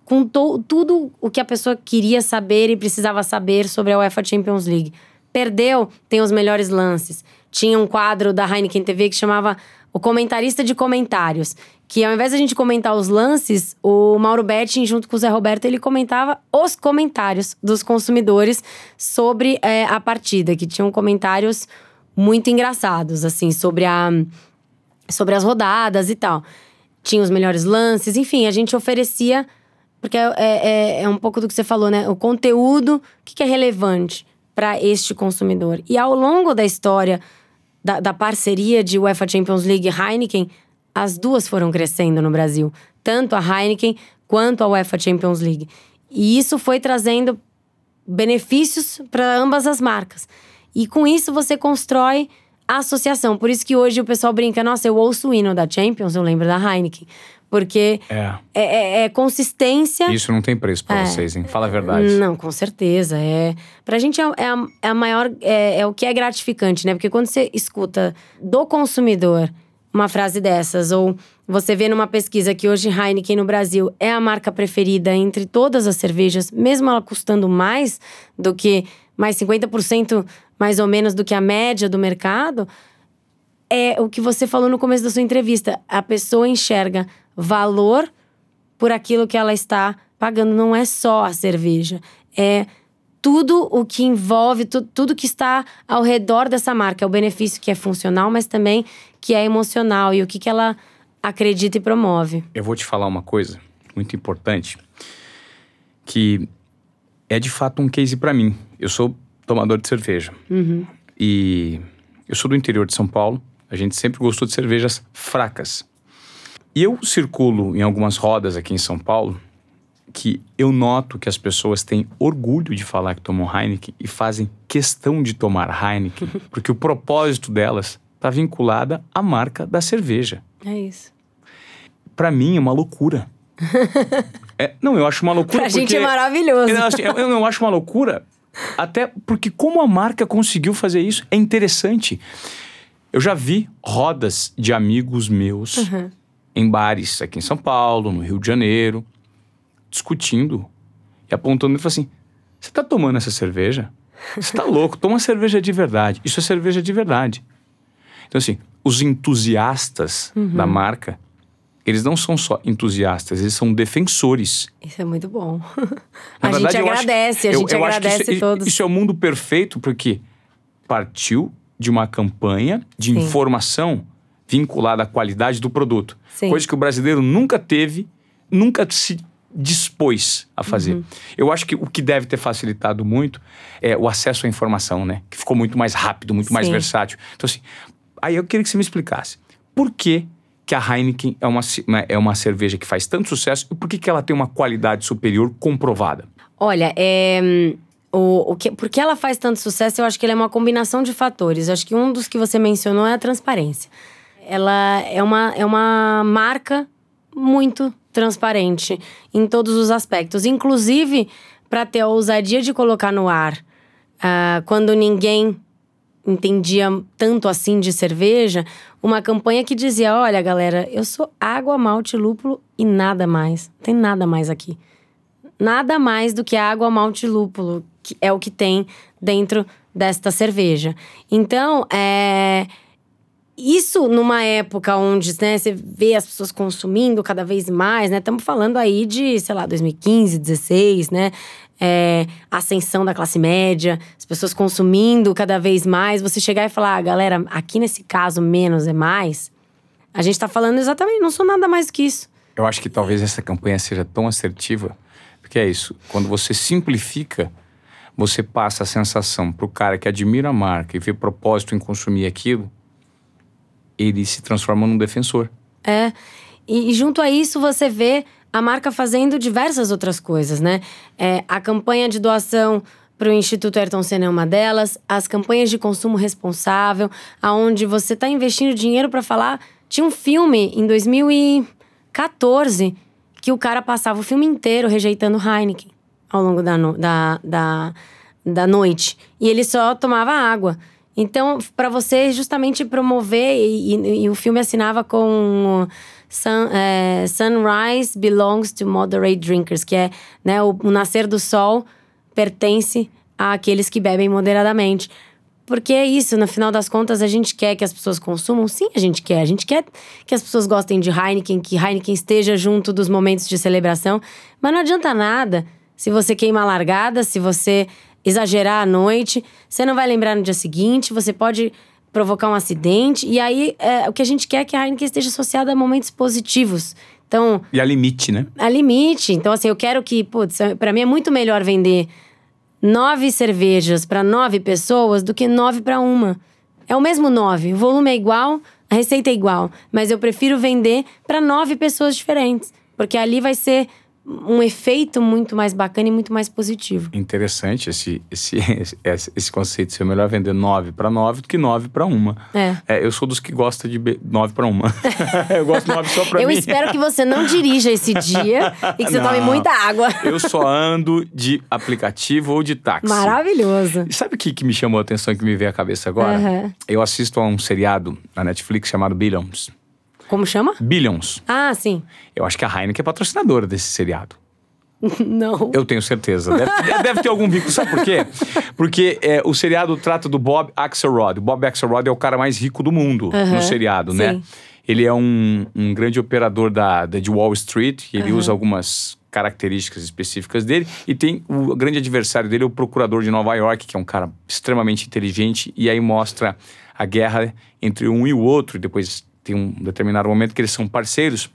com tudo o que a pessoa queria saber e precisava saber sobre a UEFA Champions League. Perdeu, tem os melhores lances. Tinha um quadro da Heineken TV que chamava O Comentarista de Comentários. Que ao invés de a gente comentar os lances, o Mauro Betting, junto com o Zé Roberto, ele comentava os comentários dos consumidores sobre é, a partida, que tinham comentários muito engraçados, assim, sobre a sobre as rodadas e tal. Tinha os melhores lances, enfim, a gente oferecia. Porque é, é, é um pouco do que você falou, né? O conteúdo, o que é relevante para este consumidor. E ao longo da história da, da parceria de UEFA Champions League e Heineken, as duas foram crescendo no Brasil. Tanto a Heineken quanto a UEFA Champions League. E isso foi trazendo benefícios para ambas as marcas. E com isso você constrói a associação. Por isso que hoje o pessoal brinca, nossa, eu ouço o hino da Champions, eu lembro da Heineken. Porque É. é, é- é consistência. Isso não tem preço pra É. vocês, hein? Fala a verdade. Não, com certeza. É, pra gente é, é a, é a maior. É, é o que é gratificante, né? Porque quando você escuta do consumidor uma frase dessas, ou você vê numa pesquisa que hoje Heineken no Brasil é a marca preferida entre todas as cervejas, mesmo ela custando mais do que mais 50% mais ou menos do que a média do mercado, é o que você falou no começo da sua entrevista. A pessoa enxerga valor por aquilo que ela está pagando. Não é só a cerveja, é tudo o que envolve, tu, tudo que está ao redor dessa marca. É o benefício que é funcional, mas também que é emocional e o que, que ela acredita e promove. Eu vou te falar uma coisa muito importante que é de fato um case para mim. Eu sou tomador de cerveja uhum. e eu sou do interior de São Paulo. A gente sempre gostou de cervejas fracas. E eu circulo em algumas rodas aqui em São Paulo que eu noto que as pessoas têm orgulho de falar que tomam Heineken e fazem questão de tomar Heineken, porque o propósito delas está vinculada à marca da cerveja. É isso. Para mim é uma loucura. é, não, eu acho uma loucura. Pra porque, gente é maravilhoso. Eu, assim, eu, eu não acho uma loucura, até porque como a marca conseguiu fazer isso é interessante. Eu já vi rodas de amigos meus Uhum. Em bares aqui em São Paulo, no Rio de Janeiro, discutindo e apontando e falando assim: Você tá tomando essa cerveja? Você tá louco, toma cerveja de verdade. Isso é cerveja de verdade. Então, assim, os entusiastas da marca, eles não são só entusiastas, eles são defensores. Isso é muito bom. Na a verdade, gente eu acho- agradece, a eu- gente eu que agradece isso, todos. Isso é o mundo perfeito porque partiu de uma campanha de Sim. informação vinculada à qualidade do produto. Sim. Coisa que o brasileiro nunca teve, nunca se dispôs a fazer. Uhum. Eu acho que o que deve ter facilitado muito é o acesso à informação, né? Que ficou muito mais rápido, muito mais Sim. versátil. Então, assim, aí eu queria que você me explicasse. Por que que a Heineken é uma, né, é uma cerveja que faz tanto sucesso e por que, que ela tem uma qualidade superior comprovada? Olha, é, o, o que, por que ela faz tanto sucesso? Eu acho que ela é uma combinação de fatores. Eu acho que um dos que você mencionou é a transparência. Ela é uma, é uma marca muito transparente em todos os aspectos, inclusive para ter a ousadia de colocar no ar ah, quando ninguém entendia tanto assim de cerveja, uma campanha que dizia: Olha, galera, eu sou água, malte, lúpulo e nada mais. Não tem nada mais aqui. Nada mais do que água, malte lúpulo, que é o que tem dentro desta cerveja. Então, é. Isso numa época onde né, você vê as pessoas consumindo cada vez mais, né? Estamos falando aí de, sei lá, 2015, 16, né? É, ascensão da classe média, as pessoas consumindo cada vez mais. Você chegar e falar, ah, galera, aqui nesse caso, menos é mais. A gente tá falando exatamente, não sou nada mais que isso. Eu acho que talvez essa campanha seja tão assertiva, porque é isso. Quando você simplifica, você passa a sensação pro cara que admira a marca e vê propósito em consumir aquilo, ele se transforma num defensor. É. E, e junto a isso, você vê a marca fazendo diversas outras coisas, né? É, a campanha de doação para o Instituto Ayrton Senna é uma delas, as campanhas de consumo responsável, aonde você está investindo dinheiro para falar. Tinha um filme em 2014 que o cara passava o filme inteiro rejeitando Heineken ao longo da, no- da, da, da noite. E ele só tomava água. Então, para você justamente promover, e, e- e o filme assinava com Sun- é, Sunrise belongs to moderate drinkers, que é né, o, o nascer do sol pertence àqueles que bebem moderadamente. Porque é isso, no final das contas, a gente quer que as pessoas consumam? Sim, a gente quer. A gente quer que as pessoas gostem de Heineken, que Heineken esteja junto dos momentos de celebração. Mas não adianta nada se você queima a largada, se você exagerar à noite. Você não vai lembrar no dia seguinte, você pode provocar um acidente. E aí, é, o que a gente quer é que a Heineken esteja associada a momentos positivos. Então, E há limite, né? há limite. Então, assim, eu quero que, putz, pra mim é muito melhor vender nove cervejas para nove pessoas do que nove para uma. É o mesmo nove, o volume é igual, a receita é igual, mas eu prefiro vender para nove pessoas diferentes, porque ali vai ser um efeito muito mais bacana e muito mais positivo. Interessante esse, esse, esse, esse conceito de ser melhor vender nove para nove do que nove para uma. É. eu sou dos que gosta de nove para uma. eu gosto de nove só para eu mim. espero que você não dirija esse dia e que você tome Não. muita água. Eu só ando de aplicativo ou de táxi. Maravilhoso. E sabe o que, que me chamou a atenção e que me veio à cabeça agora? Aham. Eu assisto a um seriado na Netflix chamado Billions. Como chama? Billions. Ah, sim. Eu acho que a Heineken é patrocinadora desse seriado. Não. Eu tenho certeza. Deve, deve ter algum vínculo. Sabe por quê? Porque é, o seriado trata do Bob Axelrod. O Bob Axelrod é o cara mais rico do mundo no seriado, né? sim. Ele é um, um grande operador da, da, de Wall Street. Ele usa algumas características específicas dele. E tem o grande adversário dele, o procurador de Nova York, que é um cara extremamente inteligente. E aí mostra a guerra entre um e o outro. E depois tem um determinado momento que eles são parceiros.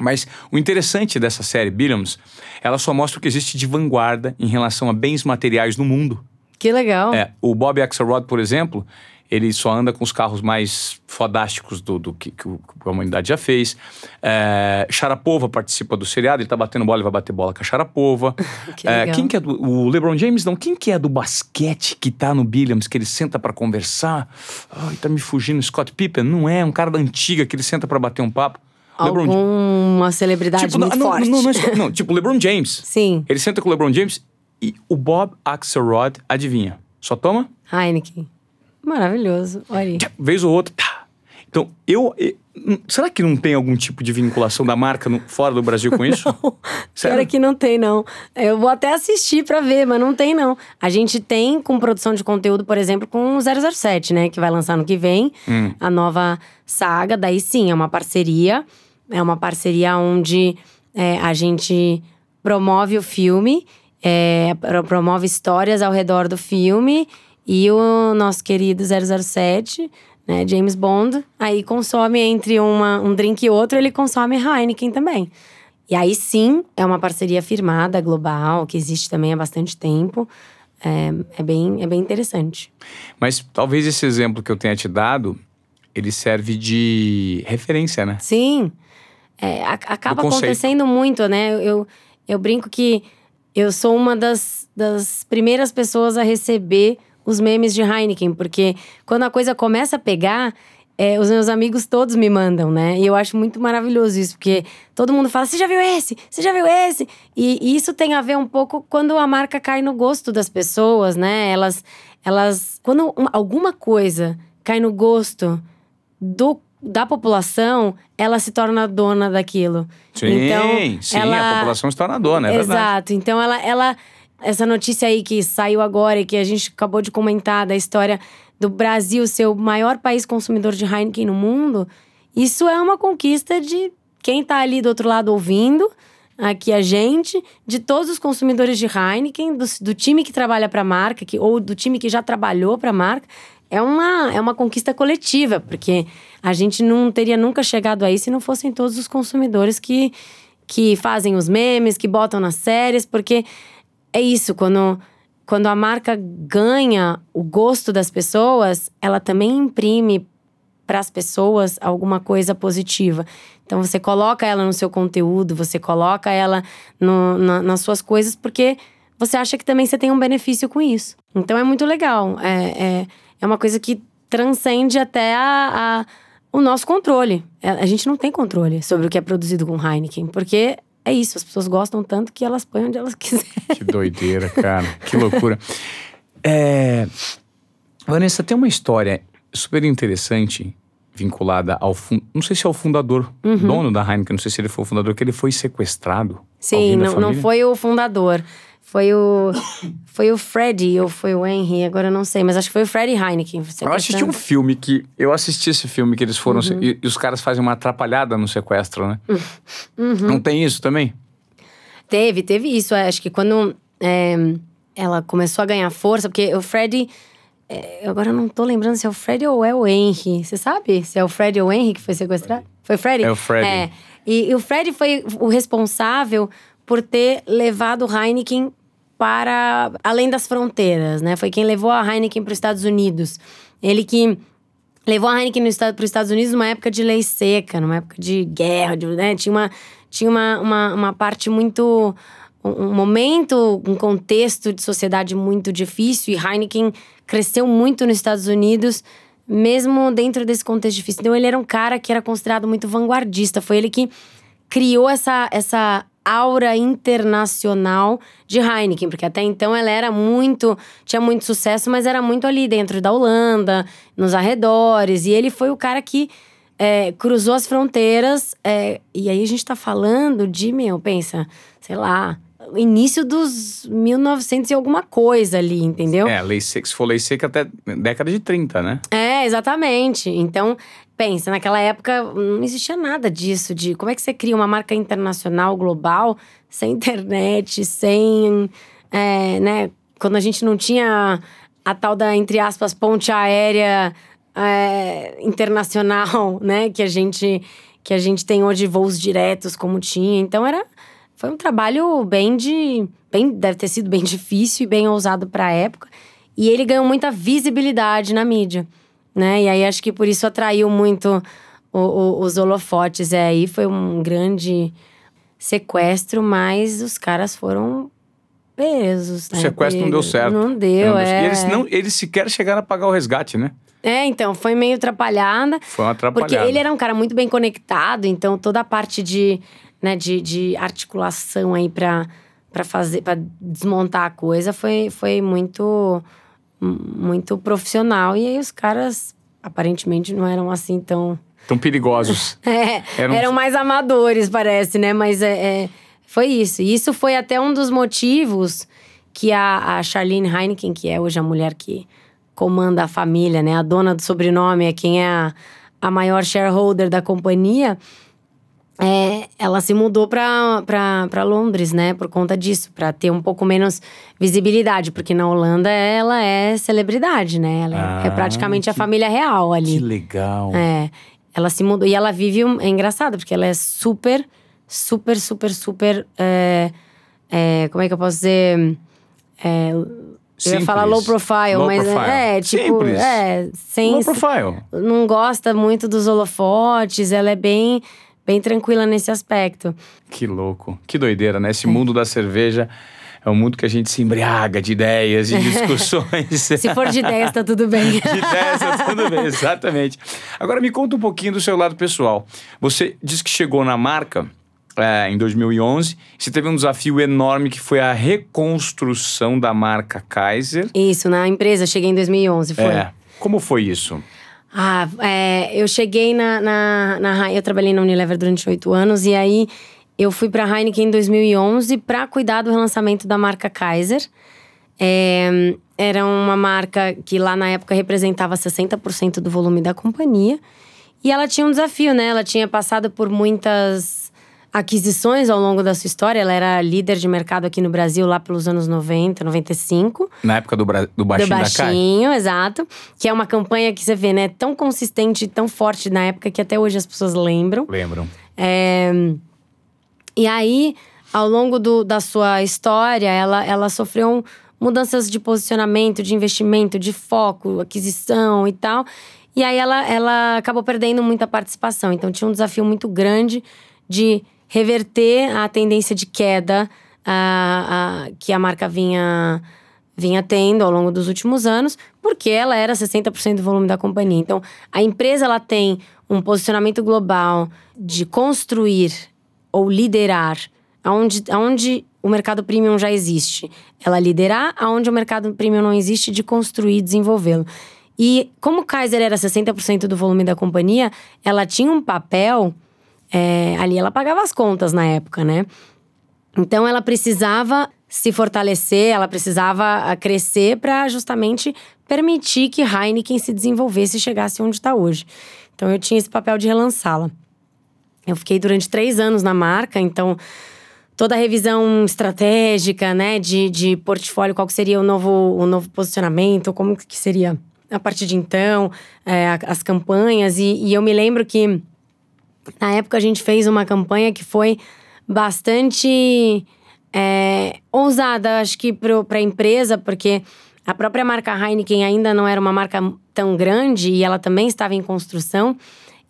Mas o interessante dessa série, Billions, ela só mostra o que existe de vanguarda em relação a bens materiais no mundo. Que legal. É, o Bob Axelrod, por exemplo, ele só anda com os carros mais fodásticos do, do que, que, a humanidade já fez. É, Sharapova participa do seriado, ele tá batendo bola, ele vai bater bola com a Sharapova. que É, quem que é do, o LeBron James? Não, quem que é do basquete que tá no Billiams, que ele senta pra conversar? Ai, tá me fugindo, Scott Pippen? Não é, um cara da antiga que ele senta pra bater um papo. LeBron James. Alguma celebridade Tipo, não, muito não, forte. não, não, é Scott- não, tipo LeBron James. Sim, Ele senta com o LeBron James e o Bob Axelrod, adivinha? Só toma? Heineken. Maravilhoso. Olha aí. Vez ou outra. Tá. Então, eu, eu- hum, Será que não tem algum tipo de vinculação da marca no- fora do Brasil com isso? Pior é que não tem, não. Eu vou até assistir pra ver, mas não tem, não. A gente tem com produção de conteúdo, por exemplo, com o 007, né? Que vai lançar no que vem. Hum. A nova saga. Daí sim, é uma parceria. É uma parceria onde é, a gente promove o filme, é, pro- promove histórias ao redor do filme. E o nosso querido 007, né, James Bond, aí consome entre uma, um drink e outro, ele consome Heineken também. E aí sim, é uma parceria firmada, global, que existe também há bastante tempo. É, é bem, é bem interessante. Mas talvez esse exemplo que eu tenha te dado, ele serve de referência, né? Sim, é, a- acaba acontecendo muito, né? Eu, eu brinco que eu sou uma das, das primeiras pessoas a receber os memes de Heineken, porque quando a coisa começa a pegar, é, os meus amigos todos me mandam, né? E eu acho muito maravilhoso isso, porque todo mundo fala: você já viu esse? Você já viu esse? E, e isso tem a ver um pouco quando a marca cai no gosto das pessoas, né? Elas. elas quando uma- alguma coisa cai no gosto do, da população, ela se torna dona daquilo. Sim, então, sim, ela... a população se torna dona, é verdade. Exato. Então ela, ela. Essa notícia aí que saiu agora e que a gente acabou de comentar da história do Brasil ser o maior país consumidor de Heineken no mundo, isso é uma conquista de quem tá ali do outro lado ouvindo, aqui a gente, de todos os consumidores de Heineken, do, do time que trabalha para a marca, que, ou do time que já trabalhou para a marca. É uma, é uma conquista coletiva, porque a gente não teria nunca chegado aí se não fossem todos os consumidores que, que fazem os memes, que botam nas séries, porque é isso, quando, quando a marca ganha o gosto das pessoas, ela também imprime para as pessoas alguma coisa positiva. Então você coloca ela no seu conteúdo, você coloca ela no- na- nas suas coisas, porque você acha que também você tem um benefício com isso. Então é muito legal. É, é, é uma coisa que transcende até a, a- o nosso controle. É, A gente não tem controle sobre o que é produzido com Heineken, porque é isso, as pessoas gostam tanto que elas põem onde elas quiserem. Que doideira, cara. que loucura. É... Vanessa, tem uma história super interessante vinculada ao... Fun... Não sei se é o fundador, dono da Heineken, não sei se ele foi o fundador, que ele foi sequestrado. Sim, não, não foi o fundador. Foi o. Foi o Freddy ou foi o Henry, agora eu não sei, mas acho que foi o Freddy Heineken. Eu assisti um filme que... Eu assisti esse filme que eles foram... Uhum. E, e os caras fazem uma atrapalhada no sequestro, né? Uhum. Não tem isso também? Teve, teve isso. é, Acho que quando é, ela começou a ganhar força, porque o Freddy. é, agora eu não tô lembrando se é o Freddy ou é o Henry. Você sabe se é o Freddy ou o Henry que foi sequestrado? Foi o Freddy? É o Freddy. É. E, e o Freddy foi o responsável por ter levado o Heineken para além das fronteiras, né? Foi quem levou a Heineken para os Estados Unidos. Ele que levou a Heineken para os Estados Unidos numa época de lei seca, numa época de guerra, de, né? Tinha, uma, tinha uma, uma, uma parte muito. Um momento, um contexto de sociedade muito difícil e Heineken cresceu muito nos Estados Unidos, mesmo dentro desse contexto difícil. Então, ele era um cara que era considerado muito vanguardista. Foi ele que criou essa, essa aura internacional de Heineken, porque até então ela era muito, tinha muito sucesso, mas era muito ali dentro da Holanda, nos arredores, e ele foi o cara que é, cruzou as fronteiras. É, e aí a gente tá falando de, meu, pensa, sei lá, início dos 1900 e alguma coisa ali, entendeu? É, lei seca, se for lei seca até década de 30, né? É, exatamente. Então, pensa, naquela época não existia nada disso, de como é que você cria uma marca internacional, global, sem internet, sem. É, né, quando a gente não tinha a tal da, entre aspas, ponte aérea é, internacional, né? Que a gente que a gente tem hoje voos diretos como tinha. Então era foi um trabalho bem de bem deve ter sido bem difícil e bem ousado para a época. E ele ganhou muita visibilidade na mídia, né? E aí acho que por isso atraiu muito o, o, os holofotes. É, aí foi um grande sequestro, mas os caras foram presos. Né? O sequestro não deu certo. Não deu, não é. E eles, não, eles sequer chegaram a pagar o resgate, né? É, então, foi meio atrapalhada. Foi uma atrapalhada. Porque ele era um cara muito bem conectado, então toda a parte de, né, de, de articulação aí pra, pra fazer, para desmontar a coisa foi, foi muito, muito profissional. E aí os caras aparentemente não eram assim tão. Tão perigosos. é, eram... eram mais amadores, parece, né? Mas é, é, foi isso. E isso foi até um dos motivos que a, a Charlene Heineken, que é hoje a mulher que comanda a família, né? A dona do sobrenome é quem é a, a maior shareholder da companhia. É, ela se mudou para Londres, né? Por conta disso, para ter um pouco menos visibilidade, porque na Holanda ela é celebridade, né? Ela é, é ah, é praticamente que, a família real ali. Que legal. É. Ela se mudou e ela vive. Um, é engraçado, porque ela é super, super, super, super. É, é, como é que eu posso dizer? É, eu ia falar low profile, low mas profile. é, tipo, Simples. é, sem low profile. Não gosta muito dos holofotes, ela é bem bem tranquila nesse aspecto. Que louco. Que doideira, né? Esse é. mundo da cerveja é um mundo que a gente se embriaga de ideias e discussões. se for de ideias, tá tudo bem. de ideias, tá tudo bem, exatamente. Agora me conta um pouquinho do seu lado pessoal. Você disse que chegou na marca é, em 2011. Você teve um desafio enorme que foi a reconstrução da marca Kaiser. Isso, na empresa, cheguei em 2011, foi. É. Como foi isso? Ah, é, eu cheguei na, na, na. Eu trabalhei na Unilever durante oito anos e aí eu fui para a Heineken em 2011 para cuidar do relançamento da marca Kaiser. É, era uma marca que lá na época representava 60% do volume da companhia. E ela tinha um desafio, né? Ela tinha passado por muitas aquisições ao longo da sua história. Ela era líder de mercado aqui no Brasil lá pelos anos 90, 95. Na época do, bra... do Baixinho do baixinho, da exato. Que é uma campanha que você vê, né? Tão consistente tão forte na época que até hoje as pessoas lembram. Lembram. É... E aí, ao longo do, da sua história, ela, ela sofreu mudanças de posicionamento, de investimento, de foco, aquisição e tal. E aí ela, ela acabou perdendo muita participação. Então tinha um desafio muito grande de reverter a tendência de queda a, a, que a marca vinha, vinha tendo ao longo dos últimos anos, porque ela era 60% do volume da companhia. Então, a empresa ela tem um posicionamento global de construir ou liderar aonde, aonde o mercado premium já existe. Ela liderar aonde o mercado premium não existe, de construir e desenvolvê-lo. E como Kaiser era 60% do volume da companhia, ela tinha um papel é, ali ela pagava as contas na época, né? Então ela precisava se fortalecer, ela precisava ah, crescer para justamente permitir que Heineken se desenvolvesse e chegasse onde está hoje. Então eu tinha esse papel de relançá-la. Eu fiquei durante três anos na marca, então toda a revisão estratégica, né, de, de portfólio, qual que seria o novo, o novo posicionamento, como que seria a partir de então, é, as campanhas. E, e eu me lembro que na época a gente fez uma campanha que foi bastante é, ousada, acho que para a empresa, porque a própria marca Heineken ainda não era uma marca tão grande e ela também estava em construção.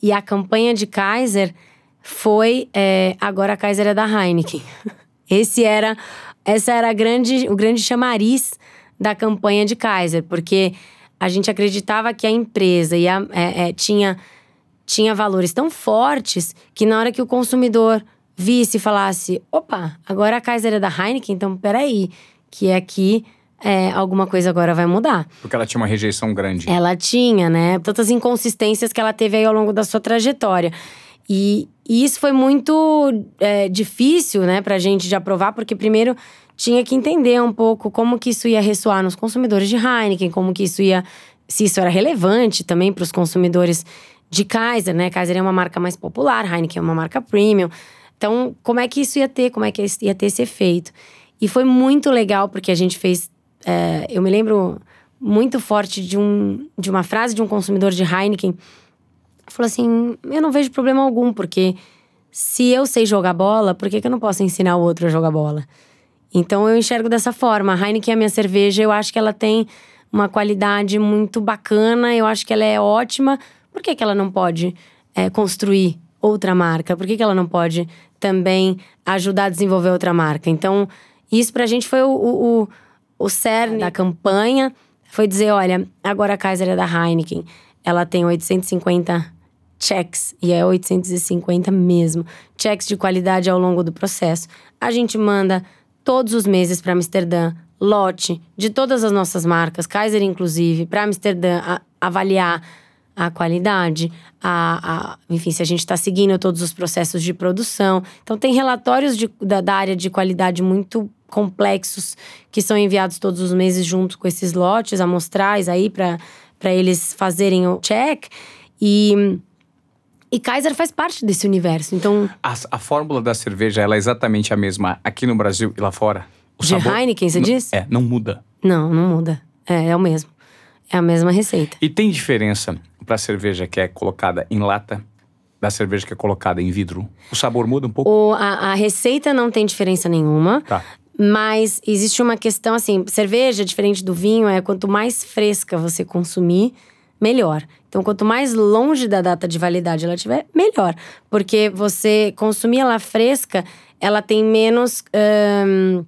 E a campanha de Kaiser foi é, agora a Kaiser é da Heineken. Esse era essa era grande, o grande chamariz da campanha de Kaiser, porque a gente acreditava que a empresa ia, é, é, tinha tinha valores tão fortes que na hora que o consumidor visse e falasse: opa, agora a Kaiser é da Heineken, então peraí, que aqui é, alguma coisa agora vai mudar. Porque ela tinha uma rejeição grande. Ela tinha, né? Tantas inconsistências que ela teve aí ao longo da sua trajetória. E, e isso foi muito é, difícil, né, pra gente de aprovar, porque primeiro tinha que entender um pouco como que isso ia ressoar nos consumidores de Heineken, como que isso ia. se isso era relevante também para os consumidores de Kaiser, né? Kaiser é uma marca mais popular, Heineken é uma marca premium. Então, como é que isso ia ter, como é que ia ter esse efeito? E foi muito legal, porque a gente fez. É, eu me lembro muito forte de, um, de uma frase de um consumidor de Heineken. Falou assim: Eu não vejo problema algum, porque se eu sei jogar bola, por que, que eu não posso ensinar o outro a jogar bola? Então eu enxergo dessa forma. A Heineken é a minha cerveja, eu acho que ela tem uma qualidade muito bacana, eu acho que ela é ótima. Por que, que ela não pode é, construir outra marca? Por que, que ela não pode também ajudar a desenvolver outra marca? Então, isso pra gente foi o, o, o cerne da campanha. Foi dizer, olha, agora a Kaiser é da Heineken. Ela tem 850 checks, e é 850 mesmo, checks de qualidade ao longo do processo. A gente manda todos os meses para Amsterdã, lote de todas as nossas marcas, Kaiser inclusive, para Amsterdã avaliar a qualidade, a, a, enfim, se a gente está seguindo todos os processos de produção. Então, tem relatórios de, da, da, área de qualidade muito complexos que são enviados todos os meses junto com esses lotes amostrais aí para eles fazerem o check. E e Kaiser faz parte desse universo, então… A, a fórmula da cerveja, ela é exatamente a mesma aqui no Brasil e lá fora? O de sabor, Heineken, você diz? É, não muda. Não, não muda. É, é o mesmo. É a mesma receita. E tem diferença para a cerveja que é colocada em lata da cerveja que é colocada em vidro? O sabor muda um pouco? O, a, a receita não tem diferença nenhuma. Tá. Mas existe uma questão assim: cerveja, diferente do vinho, é quanto mais fresca você consumir, melhor. Então, quanto mais longe da data de validade ela tiver, melhor. Porque você consumir ela fresca, ela tem menos hum,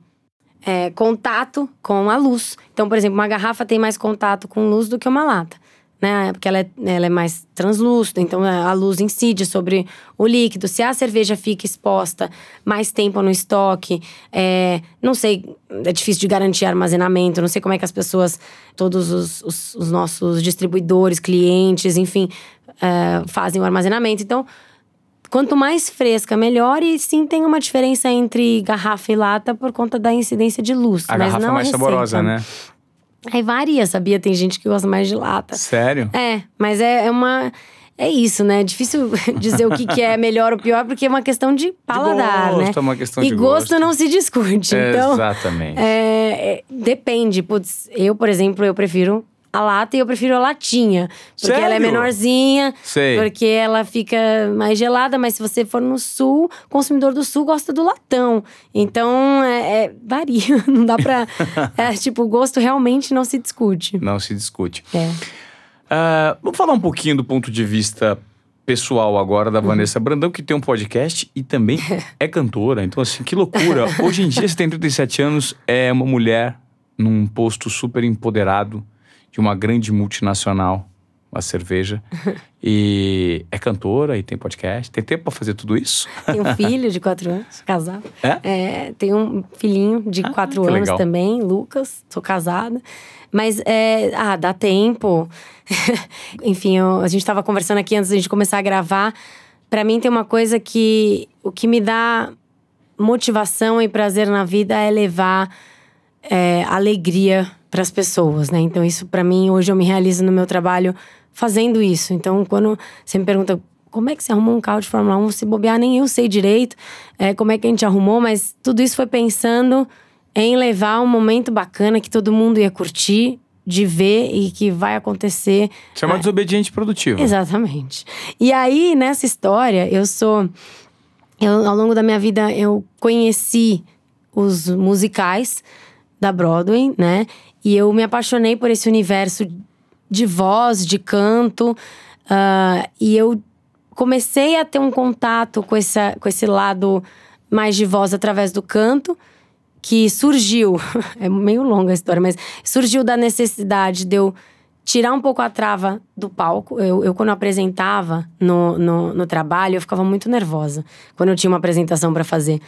é, contato com a luz. Então, por exemplo, uma garrafa tem mais contato com luz do que uma lata né? Porque ela é, ela é mais translúcida, então a luz incide sobre o líquido. Se a cerveja fica exposta mais tempo no estoque, é, não sei, é difícil de garantir armazenamento, não sei como é que as pessoas, todos os, os, os nossos distribuidores, clientes, enfim, é, fazem o armazenamento. Então, quanto mais fresca, melhor. E sim, tem uma diferença entre garrafa e lata por conta da incidência de luz. A mas garrafa não é mais receita. saborosa, né? Aí varia, sabia? Tem gente que gosta mais de lata. Sério? É, mas é, é uma. É isso, né? É difícil dizer o que, que é melhor ou pior, porque é uma questão de paladar, de gosto, né? É uma questão e de gosto, gosto não se discute. Então, Exatamente. é, é, depende. Putz, eu, por exemplo, eu prefiro a lata e eu prefiro a latinha. Porque ela é Sério? menorzinha, Sei. porque ela fica mais gelada, mas se você for no sul, o consumidor do sul gosta do latão. Então, é, é, varia. Não dá pra. é, tipo, o gosto realmente não se discute. Não se discute. É. Ah, vamos falar um pouquinho do ponto de vista pessoal agora Uhum. da Vanessa Brandão, que tem um podcast e também é cantora. Então, assim, que loucura. Hoje em dia, você tem 37 anos, é uma mulher num posto super empoderado de uma grande multinacional, uma cerveja. E é cantora e tem podcast. Tem tempo pra fazer tudo isso? Tem um filho de quatro anos, casado. É? tem um filhinho de quatro que anos legal. também, Lucas. Sou casada. Mas, é, ah, dá tempo. Enfim, eu- a gente tava conversando aqui antes da gente começar a gravar. Pra mim, tem uma coisa que… O que me dá motivação e prazer na vida é levar é, alegria para as pessoas, né? Então isso para mim hoje eu me realizo no meu trabalho fazendo isso. Então quando você me pergunta como é que você arrumou um carro de Fórmula 1, se bobear nem eu sei direito, é, como é que a gente arrumou, mas tudo isso foi pensando em levar um momento bacana que todo mundo ia curtir, de ver e que vai acontecer. Você é uma desobediente produtiva. Exatamente. E aí, nessa história, eu sou. Eu, ao longo da minha vida, eu conheci os musicais da Broadway, né? E eu me apaixonei por esse universo de voz, de canto. ah, e eu comecei a ter um contato com, essa, com esse lado mais de voz através do canto que surgiu, é meio longa a história, mas surgiu da necessidade de eu tirar um pouco a trava do palco. Eu, eu quando apresentava no, no, no trabalho, eu ficava muito nervosa quando eu tinha uma apresentação para fazer.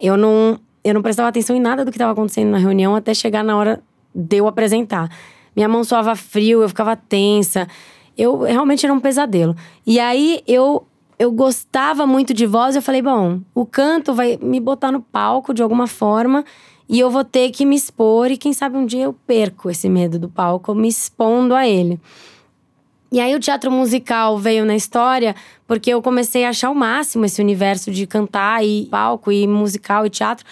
Eu não, eu não prestava atenção em nada do que estava acontecendo na reunião até chegar na hora de eu apresentar. Minha mão suava frio, eu ficava tensa. Eu realmente era um pesadelo. E aí eu eu gostava muito de voz, eu falei, bom, o canto vai me botar no palco de alguma forma e eu vou ter que me expor e quem sabe um dia eu perco esse medo do palco me expondo a ele. E aí o teatro musical veio na história porque eu comecei a achar o máximo esse universo de cantar e palco e musical e teatro.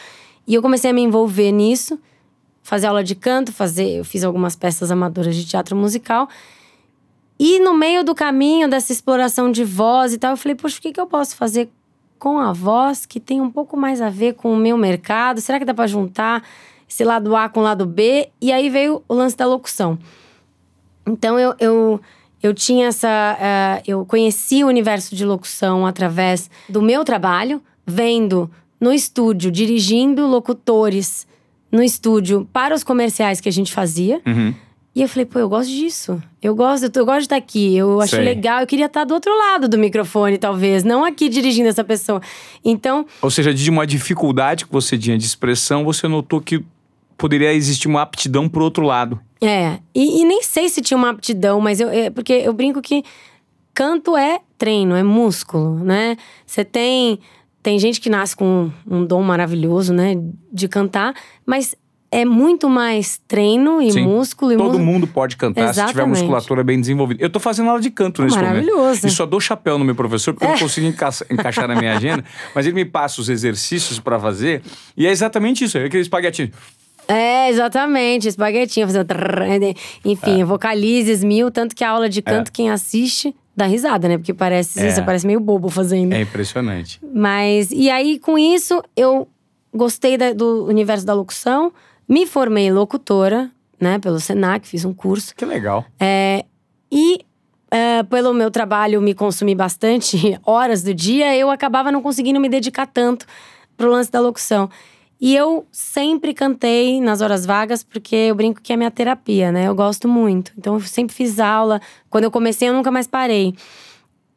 E eu comecei a me envolver nisso, fazer aula de canto, fazer, eu fiz algumas peças amadoras de teatro musical. E no meio do caminho dessa exploração de voz e tal, eu falei, poxa, o que, que eu posso fazer com a voz que tem um pouco mais a ver com o meu mercado? Será que dá para juntar esse lado A com o lado B? E aí veio o lance da locução. Então eu, eu, eu tinha essa. Uh, eu conheci o universo de locução através do meu trabalho, vendo no estúdio, dirigindo locutores no estúdio para os comerciais que a gente fazia. Uhum. E eu falei, pô, eu gosto disso. Eu gosto, eu gosto de estar aqui. Eu acho Sei. legal. Eu queria estar do outro lado do microfone, talvez. Não aqui dirigindo essa pessoa. Então, Ou seja, de uma dificuldade que você tinha de expressão, você notou que poderia existir uma aptidão pro outro lado. é. E, e nem sei se tinha uma aptidão, mas eu. é, porque eu brinco que canto é treino, é músculo, né? Você tem. Tem gente que nasce com um dom maravilhoso, né? De cantar, mas é muito mais treino e Sim. músculo e Todo mu- mundo pode cantar se tiver Exatamente. musculatura bem desenvolvida. Eu tô fazendo aula de canto nesse momento. Maravilhoso. E só dou chapéu no meu professor, porque eu não consigo enca- encaixar na minha agenda. Mas ele me passa os exercícios pra fazer. E é exatamente isso. É aquele espaguetinho. É, exatamente, espaguetinho, fazer. trrr, Enfim, vocalizes mil, tanto que a aula de canto, quem assiste, dá risada, né? Porque parece, É. você parece meio bobo fazendo. É impressionante. Mas, e aí com isso, eu gostei da- do universo da locução, me formei locutora, né, pelo Senac, fiz um curso. Que legal. E é, pelo meu trabalho me consumir bastante horas do dia, eu acabava não conseguindo me dedicar tanto pro lance da locução. E eu sempre cantei nas horas vagas, porque eu brinco que é minha terapia, né? Eu gosto muito. Então eu sempre fiz aula. Quando eu comecei, eu nunca mais parei.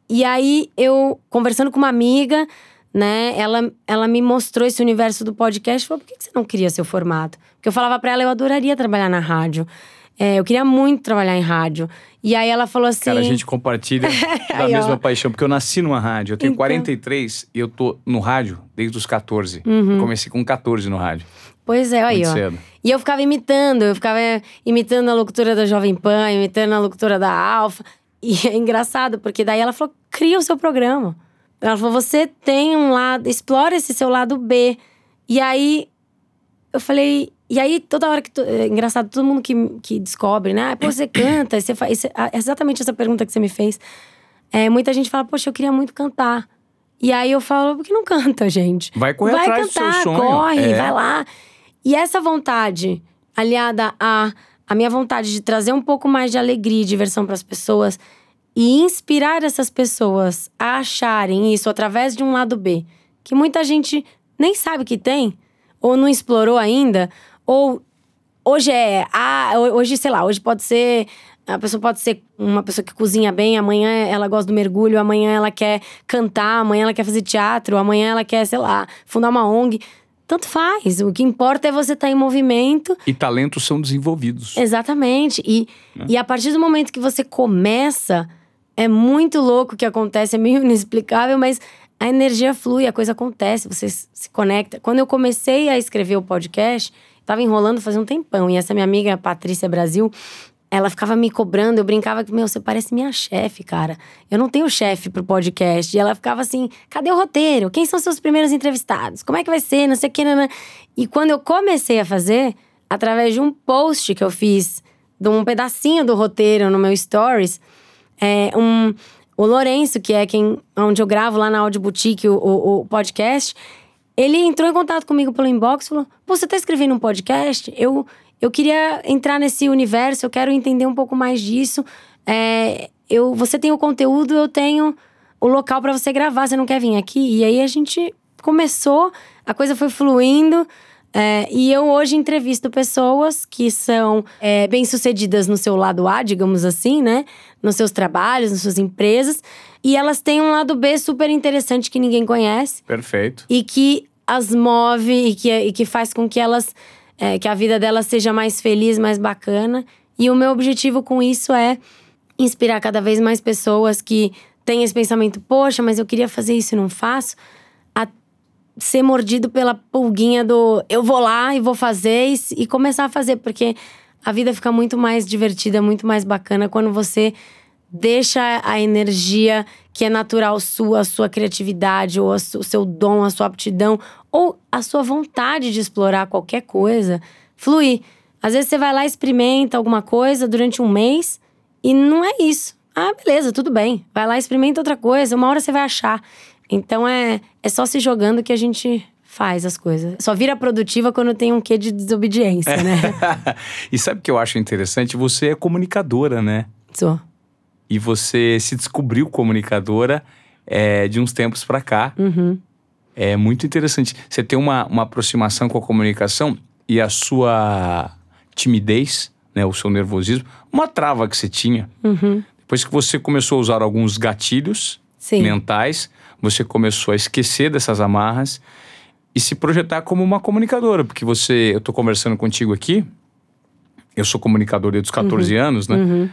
E aí, eu, conversando com uma amiga, né, ela, ela me mostrou esse universo do podcast falou: por que você não queria seu formato? Porque eu falava pra ela, eu adoraria trabalhar na rádio. É, eu queria muito trabalhar em rádio. E aí ela falou assim. Cara, a gente compartilha da Aí, ó. mesma paixão, porque eu nasci numa rádio. Eu tenho Então. 43 e eu tô no rádio desde os 14. Uhum. Comecei com 14 no rádio. Pois é, aí, Muito ó. cedo. E eu ficava imitando, eu ficava imitando a locutora da Jovem Pan, imitando a locutora da Alfa. E é engraçado, porque daí ela falou: cria o seu programa. Ela falou: você tem um lado, explora esse seu lado B. E aí eu falei. E aí, toda hora que. tu- é engraçado, todo mundo que, que descobre, né? Ah, pô, você canta, você faz. ah, Exatamente essa pergunta que você me fez. É, muita gente fala, poxa, eu queria muito cantar. E aí eu falo, por que não canta, gente? Vai correr vai atrás do seu cantar, sonho. corre, É. vai lá. E essa vontade, aliada a a minha vontade de trazer um pouco mais de alegria e diversão para as pessoas e inspirar essas pessoas a acharem isso através de um lado B, que muita gente nem sabe que tem, ou não explorou ainda, ou hoje é, ah, hoje, sei lá, hoje pode ser a pessoa pode ser uma pessoa que cozinha bem, amanhã ela gosta do mergulho, amanhã ela quer cantar, amanhã ela quer fazer teatro, amanhã ela quer, sei lá, fundar uma ONG. Tanto faz. O que importa é você estar em movimento. E talentos são desenvolvidos. Exatamente. E, e a partir do momento que você começa, é muito louco o que acontece, é meio inexplicável, mas a energia flui, a coisa acontece, você se conecta. Quando eu comecei a escrever o podcast, tava enrolando fazia um tempão. E essa minha amiga, Patrícia Brasil, ela ficava me cobrando, eu brincava que, meu, você parece minha chefe, cara. Eu não tenho chefe pro podcast. E ela ficava assim: cadê o roteiro? Quem são seus primeiros entrevistados? Como é que vai ser? Não sei o que. E quando eu comecei a fazer, através de um post que eu fiz, de um pedacinho do roteiro no meu stories, é, um, o Lourenço, que é quem onde eu gravo lá na Audio Boutique o, o, o podcast, ele entrou em contato comigo pelo inbox e falou: "Pô, Você tá escrevendo um podcast? Eu, eu queria entrar nesse universo, eu quero entender um pouco mais disso. É, eu, você tem o conteúdo, eu tenho o local para você gravar, você não quer vir aqui? E aí a gente começou, a coisa foi fluindo. é, e eu hoje entrevisto pessoas que são é, bem-sucedidas no seu lado A, digamos assim, né? Nos seus trabalhos, nas suas empresas. E elas têm um lado B super interessante que ninguém conhece Perfeito. e que as move e que, e que faz com que elas é, que a vida dela seja mais feliz, mais bacana. E o meu objetivo com isso é inspirar cada vez mais pessoas que têm esse pensamento: poxa, mas eu queria fazer isso e não faço. A ser mordido pela pulguinha do eu vou lá e vou fazer e, e começar a fazer, porque a vida fica muito mais divertida, muito mais bacana quando você deixa a energia que é natural sua, a sua criatividade, ou o seu dom, a sua aptidão, ou a sua vontade de explorar qualquer coisa, fluir. Às vezes você vai lá, experimenta alguma coisa durante um mês e não é isso. Ah, beleza, tudo bem. Vai lá, experimenta outra coisa, uma hora você vai achar. Então é, é só se jogando que a gente faz as coisas. Só vira produtiva quando tem um quê de desobediência, né? e sabe o que eu acho interessante? Você é comunicadora, né? Sou e você se descobriu comunicadora é, de uns tempos para cá. Uhum. É muito interessante. Você tem uma, uma aproximação com a comunicação e a sua timidez, né, o seu nervosismo, uma trava que você tinha. Uhum. Depois que você começou a usar alguns gatilhos Sim. mentais, você começou a esquecer dessas amarras e se projetar como uma comunicadora, porque você, eu estou conversando contigo aqui, eu sou comunicador desde os 14 uhum. anos, né? Uhum.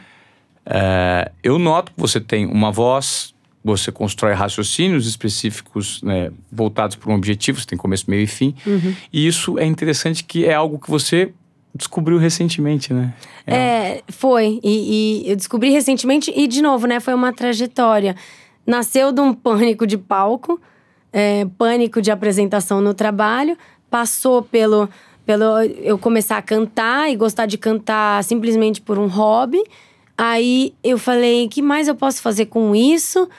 É, eu noto que você tem uma voz, você constrói raciocínios específicos né, voltados para um objetivo, você tem começo, meio e fim. Uhum. E isso é interessante que é algo que você descobriu recentemente, né? É, é foi. E, e, eu descobri recentemente, e de novo, né? Foi uma trajetória. Nasceu de um pânico de palco, é, pânico de apresentação no trabalho, passou pelo, pelo eu começar a cantar e gostar de cantar simplesmente por um hobby. Aí eu falei: que mais eu posso fazer com isso?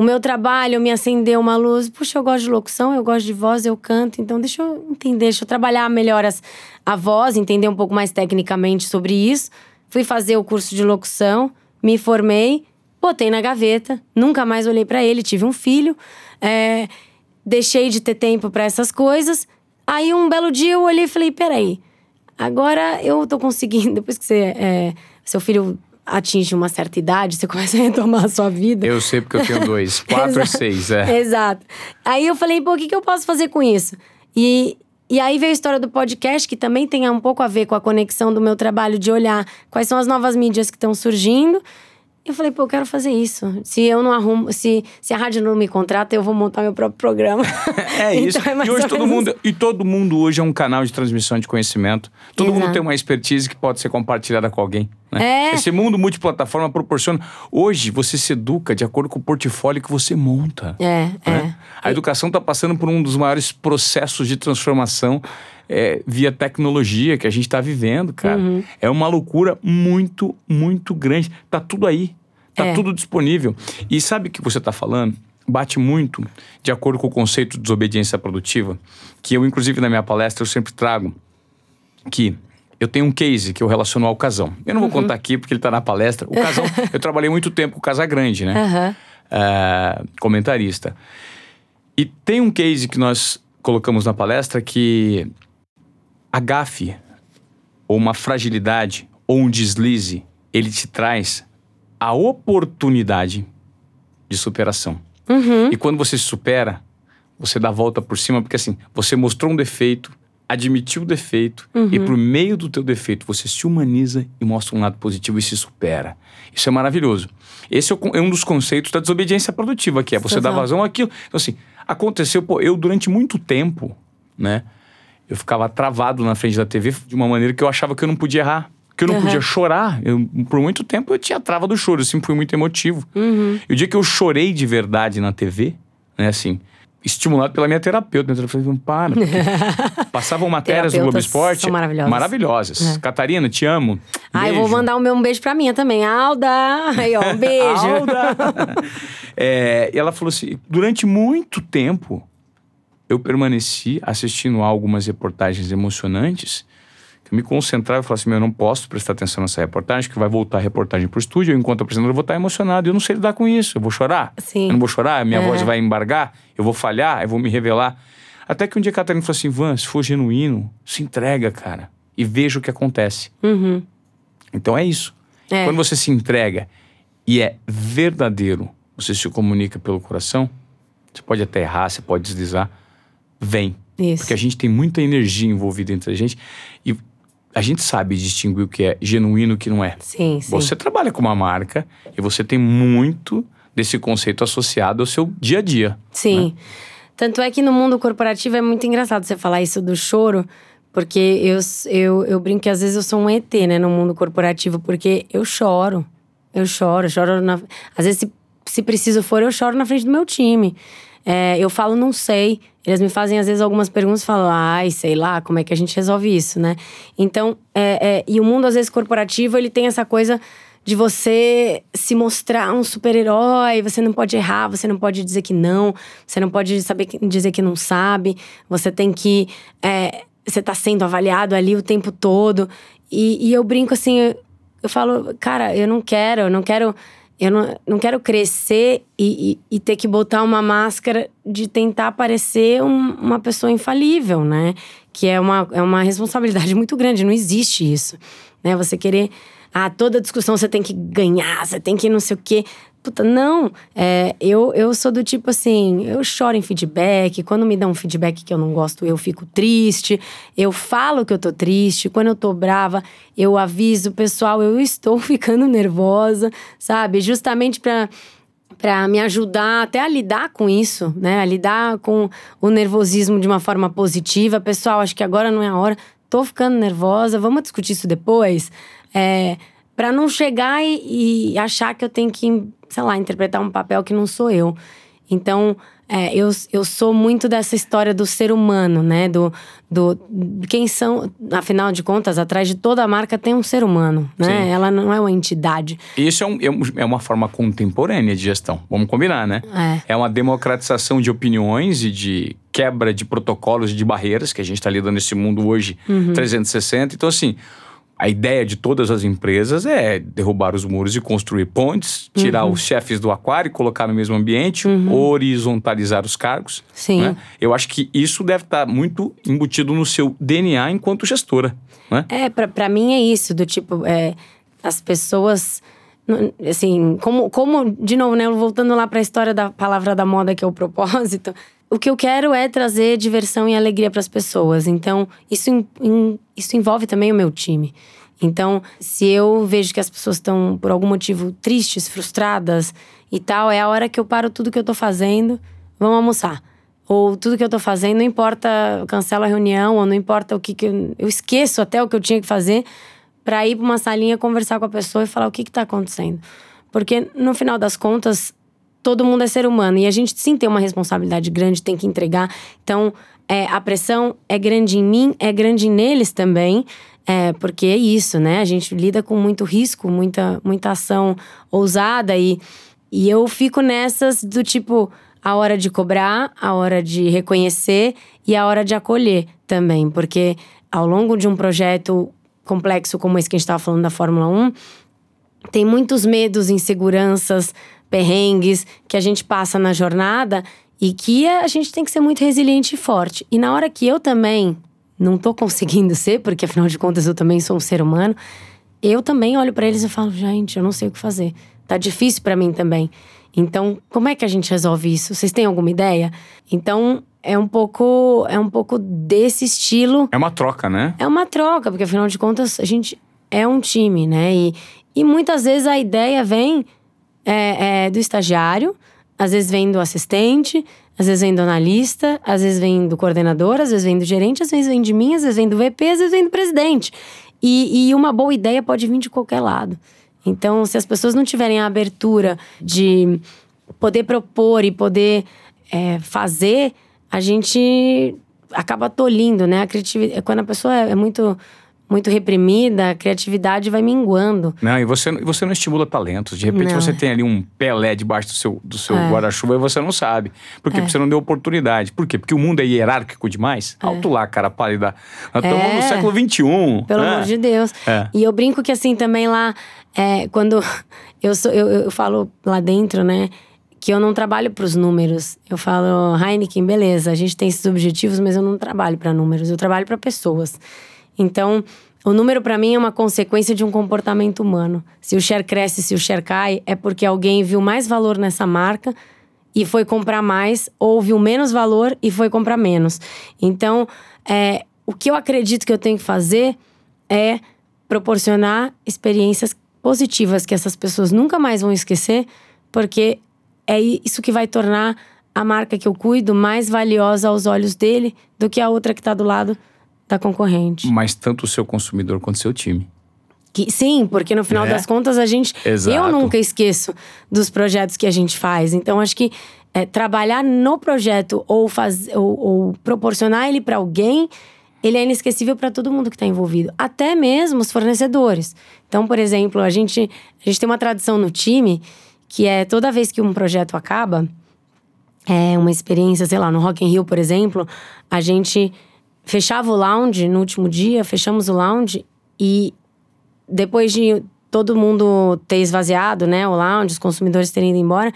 O meu trabalho me acendeu uma luz. Puxa, eu gosto de locução, eu gosto de voz, eu canto. Então, deixa eu entender, deixa eu trabalhar melhor as, a voz, entender um pouco mais tecnicamente sobre isso. Fui fazer o curso de locução, me formei, botei na gaveta, nunca mais olhei para ele. Tive um filho, é, deixei de ter tempo para essas coisas. Aí, um belo dia, eu olhei e falei: peraí, agora eu tô conseguindo. Depois que você. É, seu filho atinge uma certa idade, você começa a retomar a sua vida. Eu sei porque eu tenho dois, quatro e seis, é. Exato. Aí eu falei, pô, o que, que eu posso fazer com isso? E, e aí veio a história do podcast, que também tem um pouco a ver com a conexão do meu trabalho de olhar quais são as novas mídias que estão surgindo eu falei, pô, eu quero fazer isso. Se eu não arrumo, se, se a rádio não me contrata, eu vou montar meu próprio programa. é isso. Então, é e hoje todo mundo, e todo mundo hoje é um canal de transmissão de conhecimento. Todo Exato. mundo tem uma expertise que pode ser compartilhada com alguém. Né? É. Esse mundo multiplataforma proporciona. Hoje você se educa de acordo com o portfólio que você monta. É, né? é. A educação está passando por um dos maiores processos de transformação é, via tecnologia que a gente está vivendo, cara. Uhum. É uma loucura muito, muito grande. Tá tudo aí. Tá é. tudo disponível. E sabe o que você está falando? Bate muito de acordo com o conceito de desobediência produtiva, que eu, inclusive, na minha palestra, eu sempre trago que eu tenho um case que eu relaciono ao casão. Eu não vou uhum. contar aqui porque ele está na palestra. O casão, eu trabalhei muito tempo com o Casagrande, né? Uhum. Uh, comentarista. E tem um case que nós colocamos na palestra que a gafe, ou uma fragilidade, ou um deslize, ele te traz a oportunidade de superação. Uhum. E quando você se supera, você dá a volta por cima, porque assim, você mostrou um defeito, admitiu o defeito, uhum. e por meio do teu defeito você se humaniza e mostra um lado positivo e se supera. Isso é maravilhoso. Esse é, é um dos conceitos da desobediência produtiva, que é você dar vazão àquilo. Então assim, aconteceu, pô, eu durante muito tempo, né? eu ficava travado na frente da TV de uma maneira que eu achava que eu não podia errar. Que eu não uhum. podia chorar. Eu, por muito tempo eu tinha trava do choro, eu sempre fui muito emotivo. Uhum. E o dia que eu chorei de verdade na TV, né, assim, estimulado pela minha terapeuta. Minha terapeuta falou, para. Passavam matérias no Globo Esporte. São maravilhosas. Maravilhosas. É. Catarina, te amo. Ah, eu vou mandar o meu um beijo pra minha também. Alda! Aí, ó, um beijo. Alda! é, e ela falou assim: durante muito tempo, eu permaneci assistindo algumas reportagens emocionantes, eu me concentrava e falava assim, meu, eu não posso prestar atenção nessa reportagem, que vai voltar a reportagem para o estúdio, eu, enquanto apresentador, vou estar emocionado, eu não sei lidar com isso, eu vou chorar, Sim. eu não vou chorar, minha voz vai embargar, eu vou falhar, eu vou me revelar. Até que um dia a Catarina falou assim, Van, se for genuíno, se entrega, cara, e veja o que acontece. Uhum. Então é isso. É. Quando você se entrega e é verdadeiro, você se comunica pelo coração, você pode até errar, você pode deslizar, vem. Isso. Porque a gente tem muita energia envolvida entre a gente a gente sabe distinguir o que é genuíno e o que não é. Sim, sim. Você trabalha com uma marca e você tem muito desse conceito associado ao seu dia a dia. Sim. Né? Tanto é que no mundo corporativo é muito engraçado você falar isso do choro, porque eu, eu, eu brinco que às vezes eu sou um ET, né, no mundo corporativo, porque eu choro. Eu choro, choro na. Às vezes, se, se preciso for, eu choro na frente do meu time. É, eu falo, não sei. Eles me fazem, às vezes, algumas perguntas e falam, ai, sei lá, como é que a gente resolve isso, né? Então, é, é, e o mundo, às vezes, corporativo, ele tem essa coisa de você se mostrar um super-herói, você não pode errar, você não pode dizer que não, você não pode saber dizer que não sabe, você tem que. É, você tá sendo avaliado ali o tempo todo. E, e eu brinco assim, eu, eu, falo, cara, eu não quero, eu não quero. Eu não, não quero crescer e, e, e ter que botar uma máscara de tentar parecer um, uma pessoa infalível, né? Que é uma, é uma responsabilidade muito grande, não existe isso. Né? Você querer ah, toda discussão você tem que ganhar, você tem que não sei o quê. Puta, não. É, eu, eu sou do tipo assim, eu choro em feedback. Quando me dão um feedback que eu não gosto, eu fico triste. Eu falo que eu tô triste. Quando eu tô brava, eu aviso pessoal, eu estou ficando nervosa, sabe? Justamente pra para me ajudar até a lidar com isso, né? A lidar com o nervosismo de uma forma positiva. Pessoal, acho que agora não é a hora. Tô ficando nervosa, vamos discutir isso depois. É, para não chegar e, e, achar que eu tenho que, sei lá, interpretar um papel que não sou eu. Então, é, eu, eu sou muito dessa história do ser humano, né? Do, do quem são, afinal de contas, atrás de toda a marca tem um ser humano, né? Sim. Ela não é uma entidade. Isso é, um, é, é uma forma contemporânea de gestão. Vamos combinar, né? É. é uma democratização de opiniões e de quebra de protocolos e de barreiras que a gente está lidando nesse mundo hoje uhum. 360. Então, assim a ideia de todas as empresas é derrubar os muros e construir pontes, tirar uhum. os chefes do aquário, colocar no mesmo ambiente, uhum. horizontalizar os cargos. Sim. Né? Eu acho que isso deve estar muito embutido no seu DNA enquanto gestora. Né? É, para mim é isso, do tipo, é, as pessoas assim, como, como, de novo, né, voltando lá para a história da palavra da moda, que é o propósito, o que eu quero é trazer diversão e alegria para as pessoas. Então, isso, in, isso envolve também o meu time. Então, se eu vejo que as pessoas estão, por algum motivo, tristes, frustradas e tal, é a hora que eu paro tudo que eu tô fazendo, vamos almoçar. Ou tudo que eu tô fazendo, não importa, cancelo a reunião, ou não importa o que, que eu, eu esqueço até o que eu tinha que fazer, para ir para uma salinha conversar com a pessoa e falar o que está acontecendo. Porque, no final das contas, todo mundo é ser humano e a gente sim tem uma responsabilidade grande, tem que entregar. Então, é, a pressão é grande em mim, é grande neles também. É, porque é isso, né? A gente lida com muito risco, muita, muita ação ousada e, e eu fico nessas do tipo a hora de cobrar, a hora de reconhecer e a hora de acolher também, porque ao longo de um projeto complexo como esse que a gente estava falando da Fórmula 1, tem muitos medos, inseguranças, perrengues que a gente passa na jornada e que a gente tem que ser muito resiliente e forte. E na hora que eu também não tô conseguindo ser, porque afinal de contas eu também sou um ser humano, eu também olho para eles e falo, gente, eu não sei o que fazer. Tá difícil para mim também. Então, como é que a gente resolve isso? Vocês têm alguma ideia? Então, é um pouco é um pouco desse estilo. É uma troca, né? É uma troca, porque afinal de contas a gente é um time, né? E, e muitas vezes a ideia vem é, é, do estagiário, às vezes vem do assistente, às vezes vem do analista, às vezes vem do coordenador, às vezes vem do gerente, às vezes vem de mim, às vezes vem do VP, às vezes vem do presidente. E, e uma boa ideia pode vir de qualquer lado. Então, se as pessoas não tiverem a abertura de poder propor e poder é, fazer, a gente acaba tolindo, né? A criatividade, quando a pessoa é muito muito reprimida, a criatividade vai minguando. Não, e você, você não estimula talentos. De repente não. você tem ali um Pelé debaixo do seu, do seu é. guarda-chuva e você não sabe. Por quê? É. Porque você não deu oportunidade. Por quê? Porque o mundo é hierárquico demais. É. Alto lá, cara pálida. Nós estamos no é. século XXI. Pelo amor de Deus. É. E eu brinco que assim também lá, é, quando eu, sou, eu, eu falo lá dentro, né? que eu não trabalho para os números. Eu falo, Heineken, beleza, a gente tem esses objetivos, mas eu não trabalho para números, eu trabalho para pessoas. Então, o número para mim é uma consequência de um comportamento humano. Se o share cresce, se o share cai, é porque alguém viu mais valor nessa marca e foi comprar mais, ou viu menos valor e foi comprar menos. Então, é, o que eu acredito que eu tenho que fazer é proporcionar experiências positivas que essas pessoas nunca mais vão esquecer, porque é isso que vai tornar a marca que eu cuido mais valiosa aos olhos dele do que a outra que está do lado da concorrente. Mas tanto o seu consumidor quanto o seu time. Que, sim, porque no final É. das contas a gente. Exato. Eu nunca esqueço dos projetos que a gente faz. Então acho que é, trabalhar no projeto ou, faz, ou, ou proporcionar ele para alguém, ele é inesquecível para todo mundo que está envolvido, até mesmo os fornecedores. Então, por exemplo, a gente, a gente tem uma tradição no time que é toda vez que um projeto acaba, é uma experiência, sei lá, no Rock in Rio, por exemplo, a gente fechava o lounge no último dia, fechamos o lounge e depois de todo mundo ter esvaziado, né, o lounge, os consumidores terem ido embora,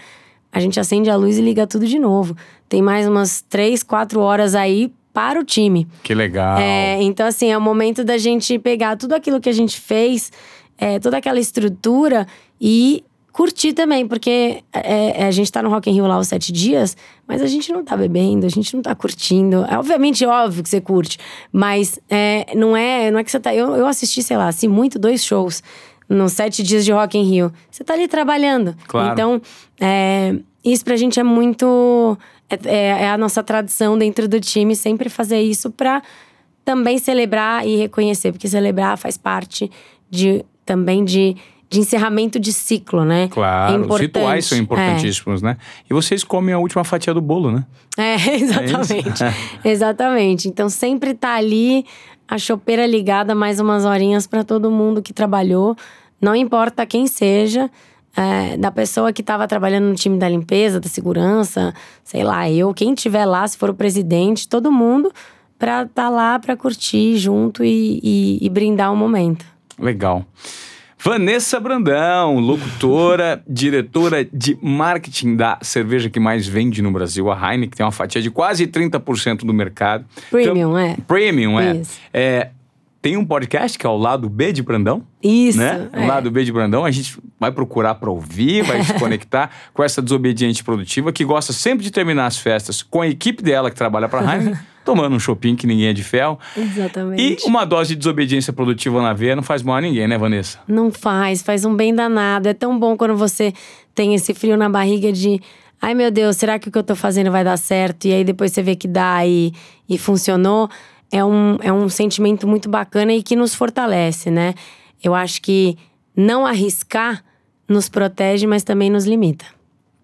a gente acende a luz e liga tudo de novo. Tem mais umas três, quatro horas aí para o time. Que legal. É, então, assim, é o momento da gente pegar tudo aquilo que a gente fez, é, toda aquela estrutura e curtir também, porque é, é, a gente tá no Rock in Rio lá os sete dias, mas a gente não tá bebendo, a gente não tá curtindo. É obviamente óbvio que você curte, mas é, não é não é que você tá. Eu, eu assisti, sei lá, assim, muito dois shows nos sete dias de Rock in Rio. Você tá ali trabalhando. Claro. Então, é, isso pra gente é muito. É, é- é a nossa tradição dentro do time sempre fazer isso pra também celebrar e reconhecer, porque celebrar faz parte de também de, de encerramento de ciclo, né? Claro, é os rituais são importantíssimos, né? E vocês comem a última fatia do bolo, né? É, é, exatamente. exatamente. Então sempre tá ali a chopeira ligada mais umas horinhas pra todo mundo que trabalhou, não importa quem seja. é, da pessoa que estava trabalhando no time da limpeza, da segurança, sei lá, eu, quem tiver lá, se for o presidente, todo mundo, pra estar tá lá pra curtir junto e, e- e brindar o momento. Legal. Vanessa Brandão, locutora, diretora de marketing da cerveja que mais vende no Brasil, a Heineken, que tem uma fatia de quase 30% do mercado. Premium, é. Premium, é. É. Tem um podcast que é o Lado B de Brandão. Isso. né? é. O lado B de Brandão, a gente vai procurar para ouvir, vai se conectar com essa desobediente produtiva que gosta sempre de terminar as festas com a equipe dela que trabalha para a Heineken, tomando um shopping que ninguém é de ferro. E Exatamente. uma dose de desobediência produtiva na veia não faz mal a ninguém, né, Vanessa? Não faz, faz um bem danado. É tão bom quando você tem esse frio na barriga de. Ai meu Deus, será que o que eu tô fazendo vai dar certo? E aí depois você vê que dá e, e funcionou. É um, é um sentimento muito bacana e que nos fortalece, né? Eu acho que não arriscar nos protege, mas também nos limita.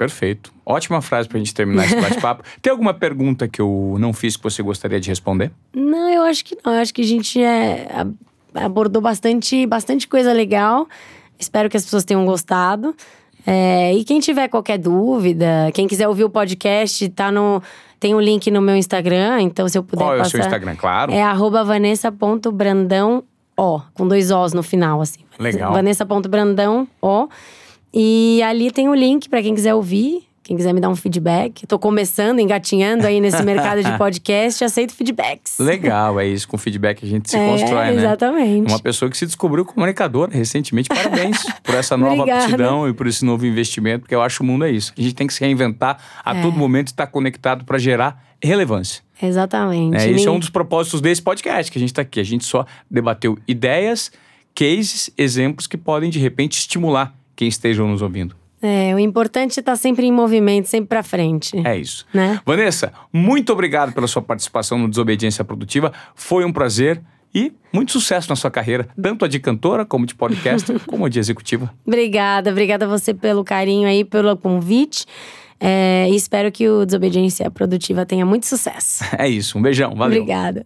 Perfeito. Ótima frase pra gente terminar esse bate-papo. Tem alguma pergunta que eu não fiz que você gostaria de responder? Não, eu acho que não. Eu acho que a gente é, abordou bastante, bastante coisa legal. Espero que as pessoas tenham gostado. É, e quem tiver qualquer dúvida, quem quiser ouvir o podcast, tá no, tem um link no meu Instagram. Então, se eu puder Qual é o passar. seu Instagram? Claro. É arroba vanessa.brandão, ó, com dois Os no final, assim. Legal. Vanessa.brandão, ó. E ali tem o link pra quem quiser ouvir, quem quiser me dar um feedback. Tô começando, engatinhando aí nesse mercado de podcast, aceito feedbacks. Legal, é isso. Com feedback a gente se É, constrói, né? exatamente. Uma pessoa que se descobriu comunicadora recentemente. Parabéns por essa nova Obrigada. aptidão e por esse novo investimento, porque eu acho que o mundo é isso. A gente tem que se reinventar a É. todo momento e estar conectado para gerar relevância. Exatamente. É, esse é um dos propósitos desse podcast que a gente está aqui. A gente só debateu ideias, cases, exemplos que podem, de repente, estimular quem esteja nos ouvindo. É, o importante é estar sempre em movimento, sempre pra frente. É isso. Né? Vanessa, muito obrigado pela sua participação no Desobediência Produtiva. Foi um prazer e muito sucesso na sua carreira, tanto a de cantora, como de podcaster, como a de executiva. Obrigada, obrigada a você pelo carinho aí, pelo convite. É, espero que o Desobediência Produtiva tenha muito sucesso. É isso. Um beijão. Valeu. Obrigada.